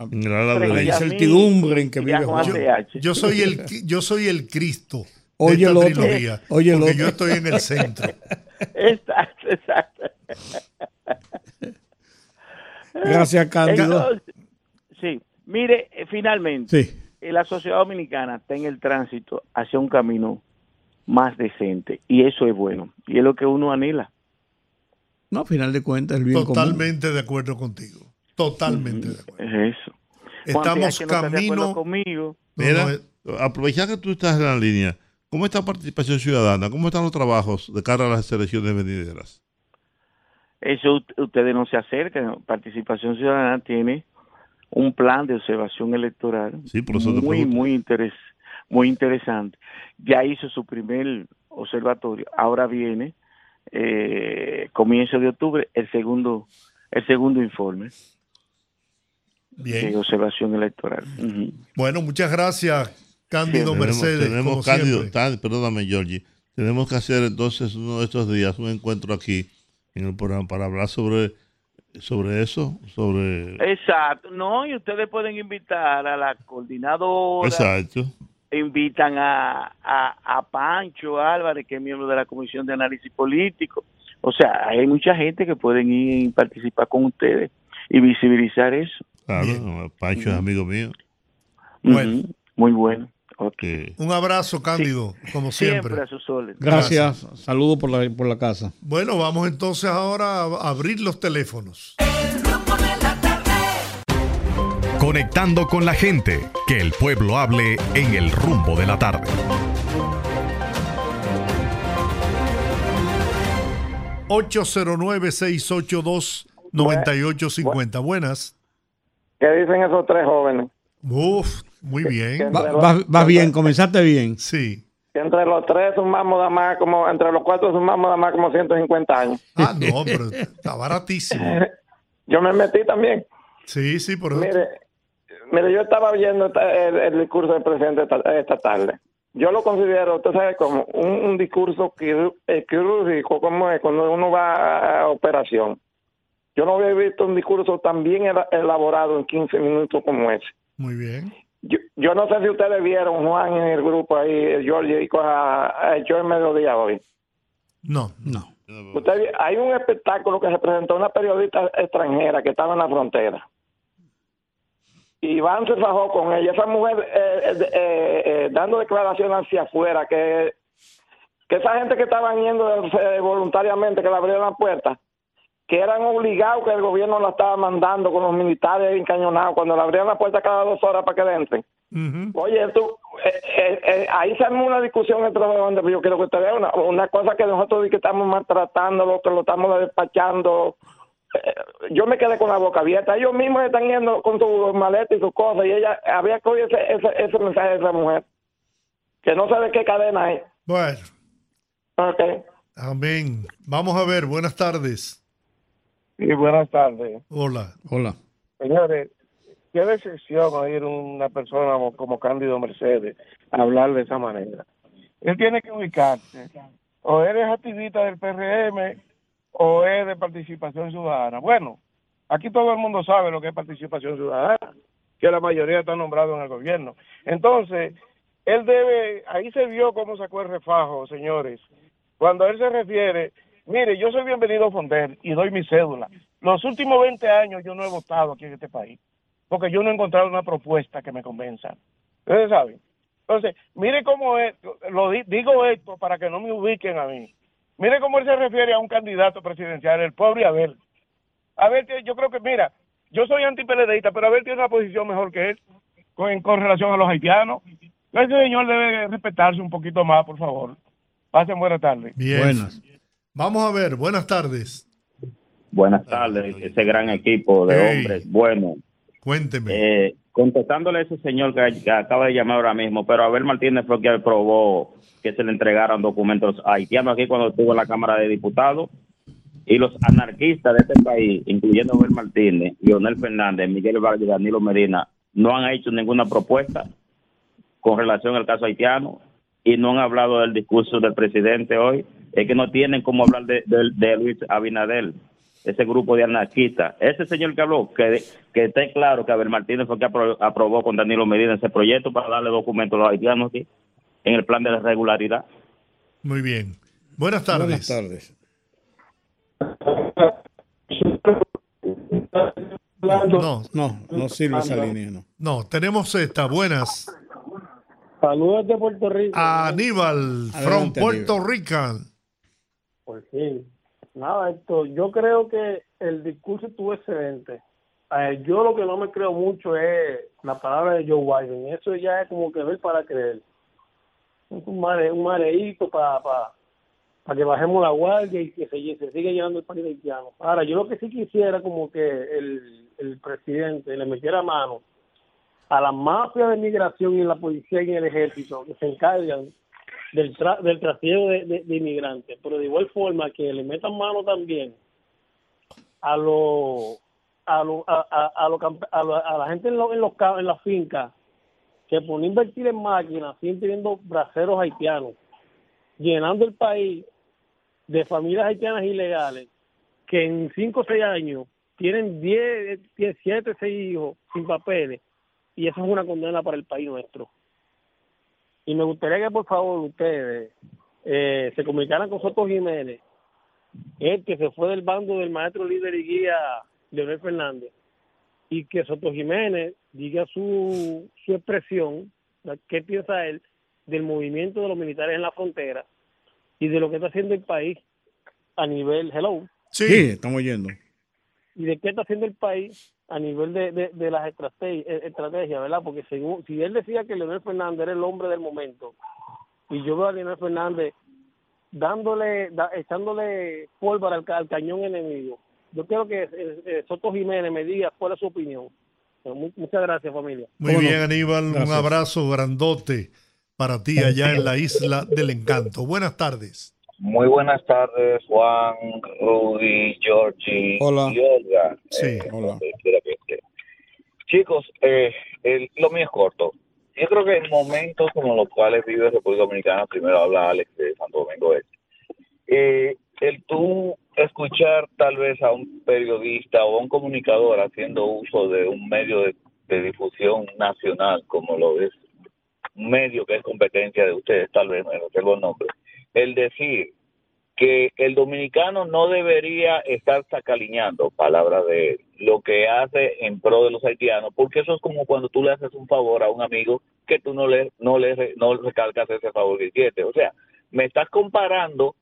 La derecha. incertidumbre en que vive. TH. Yo soy el, yo soy el Cristo de Oye esta el otro, trilogía. oye el porque otro. yo estoy en el centro. Exacto, exacto. Gracias, Cándido. Entonces, sí, mire, eh, finalmente, Sí. eh, la sociedad dominicana está en el tránsito hacia un camino más decente y eso es bueno y es lo que uno anhela. No, a final de cuentas, el bien común. Totalmente de acuerdo contigo. Totalmente de acuerdo. Es eso. Estamos Juan no camino. conmigo. Mira, No, aprovechar que tú estás en la línea, ¿cómo está la participación ciudadana? ¿Cómo están los trabajos de cara a las elecciones venideras? Eso ustedes no se acercan. Participación Ciudadana tiene un plan de observación electoral Sí, por eso te muy, muy, interes, muy interesante. Ya hizo su primer observatorio. Ahora viene, eh, comienzo de octubre, el segundo, el segundo informe Bien. de observación electoral. Bueno, muchas gracias, Cándido Mercedes. tenemos como Cándido-. Tan- perdóname, Georgie. Tenemos que hacer entonces uno de estos días un encuentro aquí en el programa para hablar sobre, sobre eso, sobre... Exacto. No, y ustedes pueden invitar a la coordinadora. Exacto. invitan a, a, a Pancho Álvarez, que es miembro de la Comisión de Análisis Político. O sea, hay mucha gente que pueden ir y participar con ustedes y visibilizar eso. Claro, Pancho es amigo mío. Ujú, Muy bueno. Un abrazo, Cándido, como siempre. Siempre a sus órdenes. Gracias. Saludos por la, por la casa. Bueno, vamos entonces ahora a abrir los teléfonos. Conectando con la gente, que el pueblo hable en el rumbo de la tarde. ...809-682-9850. Buenas. ¿Qué dicen esos tres jóvenes? Uf, muy bien. Va- Vas vas bien, comenzaste bien. Sí. Que entre los tres sumamos nada más como, entre los cuatro sumamos nada más como 150 años. Ah, no, pero está baratísimo. Yo me metí también. Sí, sí, por eso. Mire, mire, yo estaba viendo el, el discurso del presidente esta, esta tarde. Yo lo considero, usted sabe, como un, un discurso eh, quirúrgico, como es cuando uno va a operación. Yo no había visto un discurso tan bien ela- elaborado en 15 minutos como ese. Muy bien. Yo, yo no sé si ustedes vieron, Juan, en el grupo ahí, George, y cosa hecho en mediodía hoy. No, no. Usted, hay un espectáculo que se presentó una periodista extranjera que estaba en la frontera. Y Iván se fajó con ella. Esa mujer eh, eh, eh, eh, dando declaraciones hacia afuera, que, que esa gente que estaban yendo eh, voluntariamente, que le abrieron la puerta, que eran obligados que el gobierno la estaba mandando con los militares encañonados, cuando le abrían la puerta cada dos horas para que entren. Oye, tú, eh, eh, eh, ahí se armó una discusión entre los hombres, pero yo quiero que usted vea una, una cosa que nosotros que estamos maltratándolo, que lo estamos despachando. Eh, yo me quedé con la boca abierta. Ellos mismos están yendo con sus maletas y sus cosas, y ella había que oír ese, ese, ese mensaje de esa mujer. que no sé de qué cadena es. Bueno, Ok. amén. Vamos a ver, buenas tardes. Sí, buenas tardes. Hola. Hola. Señores, qué decepción oír una persona como- como Cándido Mercedes hablar de esa manera. Él tiene que ubicarse. O eres activista del PRM o es de participación ciudadana. Bueno, aquí todo el mundo sabe lo que es participación ciudadana, que la mayoría está nombrado en el gobierno. Entonces, él debe, ahí se vio cómo sacó el refajo, señores. Cuando él se refiere, mire, yo soy bienvenido a Fonder y doy mi cédula. Los últimos 20 años yo no he votado aquí en este país, porque yo no he encontrado una propuesta que me convenza. Ustedes saben. Entonces, mire cómo es, lo di- digo esto para que no me ubiquen a mí. Mire cómo él se refiere a un candidato presidencial, el pobre Abel. Abel, yo creo que, mira, yo soy antipeledeísta, pero Abel tiene una posición mejor que él con, con relación a los haitianos. Ese señor debe respetarse un poquito más, por favor. Pasen buenas tardes. Bien. Vamos a ver, buenas tardes. Buenas tardes, ese gran equipo de Hey. hombres. Bueno, Cuénteme. eh, contestándole a ese señor que, que acaba de llamar ahora mismo, pero Abel Martínez fue que aprobó que se le entregaran documentos haitianos aquí cuando estuvo en la Cámara de Diputados. Y los anarquistas de este país, incluyendo Abel Martínez, Leonel Fernández, Miguel Vargas y Danilo Medina, no han hecho ninguna propuesta con relación al caso haitiano y no han hablado del discurso del presidente hoy. Es que no tienen cómo hablar de, de- de Luis Abinadel, ese grupo de anarquistas. Ese señor que habló, que, que esté claro que Abel Martínez fue el que apro- aprobó con Danilo Medina ese proyecto para darle documentos a los haitianos aquí en el plan de la regularidad. Muy bien. Buenas tardes. Buenas tardes. No, no, no sirve esa línea, no. No, tenemos esta. Buenas. Saludos de Puerto Rico. Aníbal, from Puerto Rican. Por fin. Nada, esto, yo creo que el discurso estuvo excelente. Eh, yo lo que no me creo mucho es la palabra de Joe Biden. Eso ya es como que ver para creer. Un, mare, un mareíto para para que bajemos la guardia y que se, siga llenando el país de haitianos. Ahora, yo lo que sí quisiera como que el, el presidente le metiera mano a la mafia de migración y la policía y el ejército que se encargan del, tra del trasiego de, inmigrantes, pero de igual forma que le metan mano también a lo, a, lo, a, a, a, a, lo- a la gente en, lo- en los en las fincas que por invertir en máquinas siguen teniendo braceros haitianos, llenando el país de familias haitianas ilegales que en 5 o 6 años tienen 10, 10, 7, 6 hijos sin papeles y eso es una condena para el país nuestro. Y me gustaría que por favor ustedes eh, se comunicaran con Soto Jiménez, el que se fue del bando del maestro líder y guía Leonel Fernández, y que Soto Jiménez diga su, su expresión, qué piensa él del movimiento de los militares en la frontera y de lo que está haciendo el país a nivel, hello, Sí, estamos yendo. Y de qué está haciendo el país a nivel de, de, de las eh, estrategias, ¿verdad? Porque según, si él decía que Leonel Fernández era el hombre del momento, y yo veo a Leonel Fernández dándole, da- echándole pólvora al, ca- al cañón enemigo, yo quiero que eh, eh, Soto Jiménez me diga cuál es su opinión. Pero mu- muchas gracias, familia. Muy bien, Aníbal. Un abrazo grandote para ti allá en la isla del encanto. Buenas tardes. Muy buenas tardes, Juan, Rudy, Georgie Hola. y Olga. Sí, Eh, esté. Chicos, eh, el- lo mío es corto. Yo creo que en momentos como los cuales vive República Dominicana, primero habla Alex de Santo Domingo Este, eh, el tú escuchar tal vez a un periodista o a un comunicador haciendo uso de un medio de, de difusión nacional como lo es un medio que es competencia de ustedes, tal vez me reservo el nombre, el decir que el dominicano no debería estar sacaliñando, palabra de lo que hace en pro de los haitianos, porque eso es como cuando tú le haces un favor a un amigo que tú no le no le no recalcas ese favor que hiciste. O sea, me estás comparando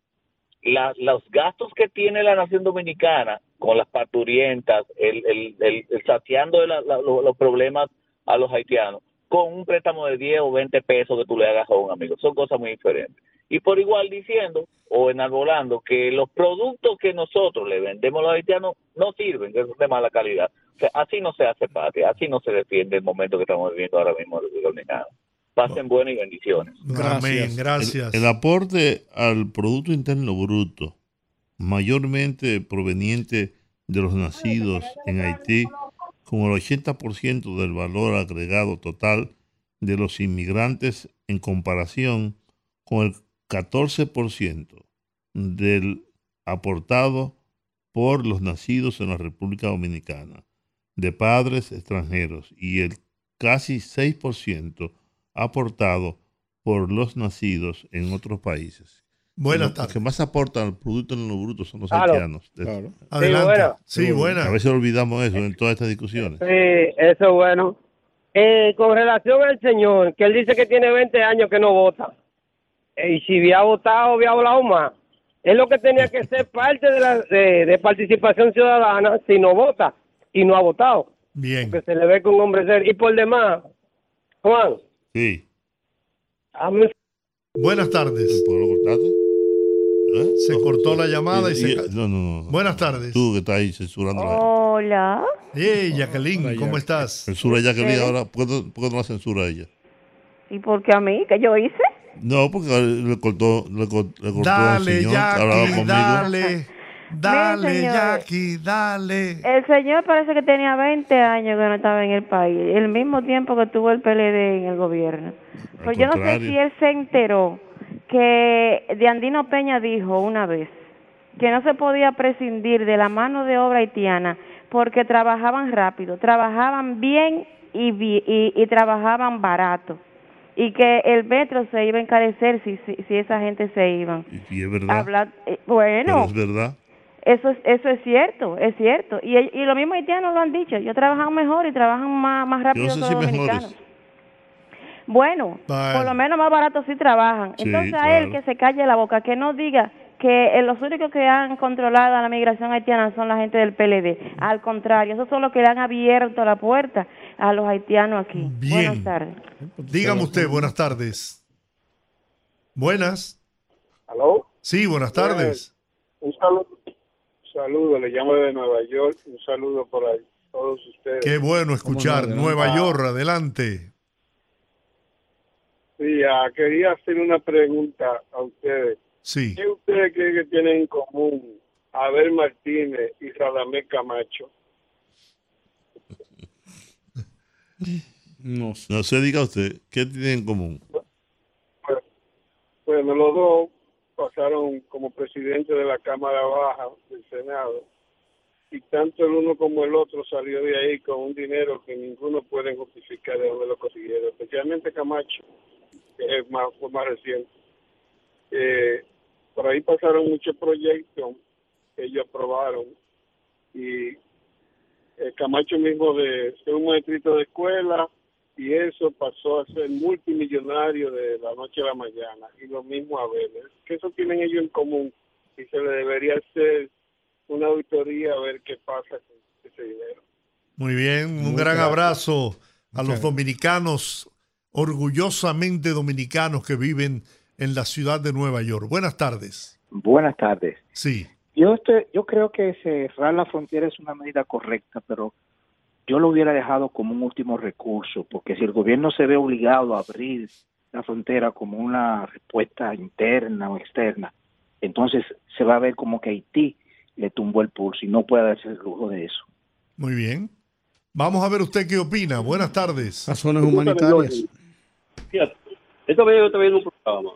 la- los gastos que tiene la nación dominicana con las parturientas, el, el, el, el saciando de la- la- lo- los problemas a los haitianos, con un préstamo de 10 o 20 pesos que tú le hagas a un amigo. Son cosas muy diferentes. Y por igual diciendo o enarbolando que los productos que nosotros le vendemos a los haitianos no sirven, que son de mala calidad. O sea, así no se hace patria, así no se defiende el momento que estamos viviendo ahora mismo en República Dominicana. Pasen buenas y bendiciones. Amén, gracias. El, el aporte al Producto Interno Bruto, mayormente proveniente de los nacidos en Haití, con el 80% del valor agregado total de los inmigrantes en comparación con el 14% del aportado por los nacidos en la República Dominicana de padres extranjeros y el casi 6% aportado por los nacidos en otros países. Buenas Los tardes. que más aportan al Producto en lo Bruto son los Claro. haitianos. Claro. Adelante. Sí, buena. A veces olvidamos eso en todas estas discusiones. Sí, eso es bueno. Eh, con relación al señor, que él dice que tiene 20 años que no vota. Eh, y si había votado, había hablado más. Es lo que tenía que ser parte de, la, de, de participación ciudadana si no vota y no ha votado. Bien. Porque se le ve que un hombre ser. Y por demás, Juan, Sí. a mí Buenas tardes. Se cortó la llamada y, se... No, no, no. Buenas tardes. Tú que estás ahí censurando la Hola. Hey, Jacqueline, ¿cómo estás? Censura a Jacqueline ahora. ¿Por qué, no- por qué no la censura a ella? ¿Y por qué a mí? ¿Qué yo hice? No, porque le cortó, le cortó, le cortó al señor que hablaba Jackie, conmigo. dale. Dale. Jackie, dale. El señor parece que tenía 20 años que no estaba en el país, el mismo tiempo que tuvo el PLD en el gobierno. Pues yo no sé si él se enteró que de Andino Peña dijo una vez que no se podía prescindir de la mano de obra haitiana porque trabajaban rápido, trabajaban bien y, bi- y, y trabajaban barato y que el metro se iba a encarecer si, si, si esa gente se iban. Y es verdad. Habla- eh, bueno, Pero es verdad. eso es, eso es cierto, es cierto. Y, y lo mismo haitianos lo han dicho. Ellos trabajan mejor y trabajan más, más rápido Yo que los si dominicanos. mejores. Bueno, por lo menos más barato sí trabajan. Sí, Entonces a él que se calle la boca, que no diga que eh, los únicos que han controlado a la migración haitiana son la gente del PLD. Al contrario, esos son los que le han abierto la puerta a los haitianos aquí. Bien. Buenas tardes. Dígame usted, buenas tardes. Buenas. ¿Aló? Sí, buenas tardes. Un saludo, saludo, le llamo de Nueva York, un saludo por ahí, todos ustedes. Qué bueno escuchar. Nueva Ah, York, adelante. Sí, ah, quería hacer una pregunta a ustedes. Sí. ¿Qué ustedes creen que tienen en común Abel Martínez y Radamés Camacho? No sé. No sé, diga usted, ¿qué tienen en común? Bueno, los dos pasaron como presidente de la Cámara Baja del Senado y tanto el uno como el otro salió de ahí con un dinero que ninguno puede justificar de dónde lo consiguieron, especialmente Camacho, que es más, fue más reciente. Eh, por ahí pasaron muchos proyectos que ellos aprobaron y eh, Camacho mismo de ser un maestrito de escuela y eso pasó a ser multimillonario de la noche a la mañana y lo mismo a ver que eso tienen ellos en común y se le debería hacer una auditoría a ver qué pasa con ese dinero. Muy bien, un Muchas gran gracias. abrazo a los dominicanos, orgullosamente dominicanos que viven en la ciudad de Nueva York. Buenas tardes. Buenas tardes. Sí. Yo, estoy- yo creo que cerrar la frontera es una medida correcta, pero yo lo hubiera dejado como un último recurso, porque si el gobierno se ve obligado a abrir la frontera como una respuesta interna o externa, entonces se va a ver como que Haití le tumbó el pulso y no puede darse el lujo de eso. Muy bien. Vamos a ver usted qué opina. Buenas tardes. Razones humanitarias. Fíjate, esta vez yo estaba viendo un programa.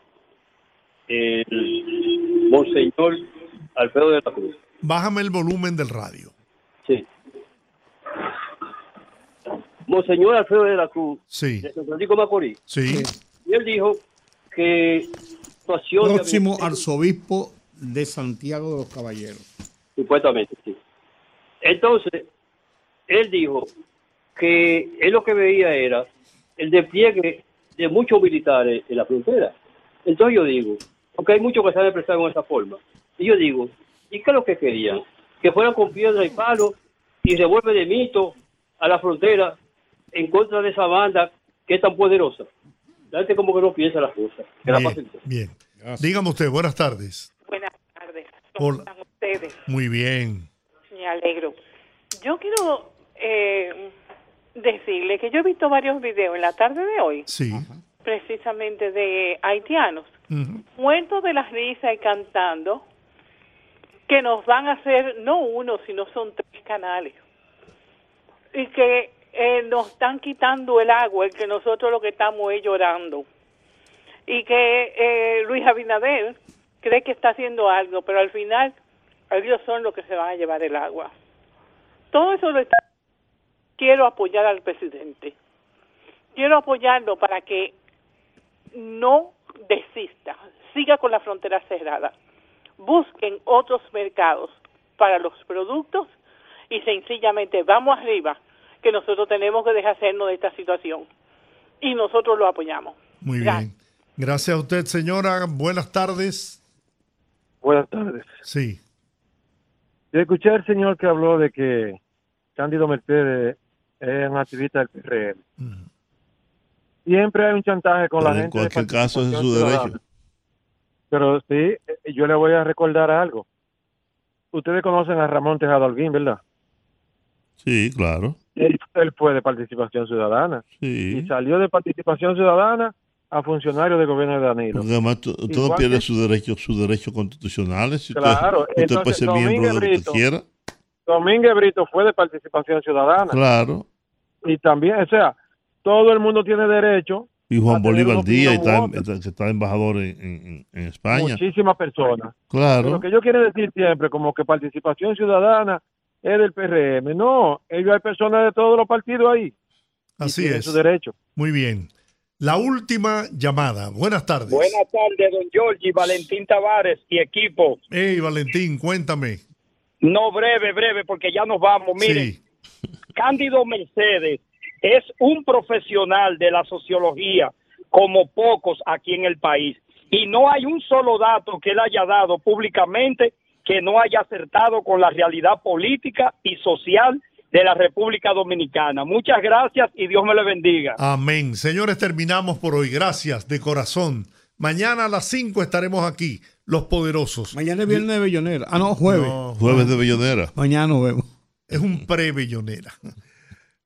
El Monseñor Alfredo de la Cruz. Bájame el volumen del radio. Sí. Monseñor Alfredo de la Cruz. Sí. De San Francisco de Macorís. Sí. Y él dijo que situación Próximo arzobispo de Santiago de los Caballeros. Supuestamente, sí. Entonces, él dijo que él lo que veía era el despliegue de muchos militares en la frontera. Entonces yo digo, porque hay muchos que se han expresado en esa forma, y yo digo, ¿y qué es lo que querían? Que fueran con piedra y palo y revuelve de mito a la frontera en contra de esa banda que es tan poderosa. La gente como que no piensa las cosas. Que la Bien, pasen. bien. Dígame usted, buenas tardes. Buenas tardes. Hola. ¿Cómo están ustedes? Muy bien. Me alegro. Yo quiero eh, decirle que yo he visto varios videos en la tarde de hoy Sí. precisamente de haitianos, muertos de la risa y cantando, que nos van a hacer no uno, sino son tres canales. Y que eh, nos están quitando el agua, el que nosotros lo que estamos es llorando. Y que eh, Luis Abinader cree que está haciendo algo, pero al final ellos son los que se van a llevar el agua. Todo eso lo está... Quiero apoyar al presidente. Quiero apoyarlo para que no desista, siga con la frontera cerrada. Busquen otros mercados para los productos y sencillamente vamos arriba, que nosotros tenemos que deshacernos de esta situación. Y nosotros lo apoyamos. Muy bien. Gracias a usted, señora. Buenas tardes. Buenas tardes. Sí. Yo escuché al señor que habló de que Cándido Mercedes es un activista del PRM. Siempre hay un chantaje con la en gente. de cualquier caso es su ciudadana. derecho. Pero sí, eh, yo le voy a recordar algo. Ustedes conocen a Ramón Tejado Alguín, ¿verdad? Sí, claro. Él, él fue de participación ciudadana. Sí. Y salió de participación ciudadana a funcionario del gobierno de Danilo. Porque además Igual pierde sus derechos, sus derechos constitucionales. Si Claro, usted, usted puede entonces, ser miembro de lo que quiera. Domínguez Brito fue de participación ciudadana. Claro. Y también, o sea, todo el mundo tiene derecho. Y Juan Bolívar Díaz, está, está- que está embajador en, en- en España. Muchísimas personas. Claro. Lo que yo quiero decir siempre, como que participación ciudadana es del PRM. No, ellos hay personas de todos los partidos ahí. Así es. su derecho. Muy bien. La última llamada. Buenas tardes. Buenas tardes, don Giorgi, Valentín Tavares y equipo. Hey, Valentín, cuéntame. No breve, breve, porque ya nos vamos. Miren, Cándido Mercedes es un profesional de la sociología como pocos aquí en el país. Y no hay un solo dato que él haya dado públicamente que no haya acertado con la realidad política y social de la República Dominicana. Muchas gracias y Dios me le bendiga. Amén. Señores, terminamos por hoy. Gracias de corazón. Mañana a las 5 estaremos aquí, los poderosos. Mañana es viernes de Bellonera. Ah, no, jueves. Jueves de Bellonera. Mañana nos vemos. Es un pre-bellonera.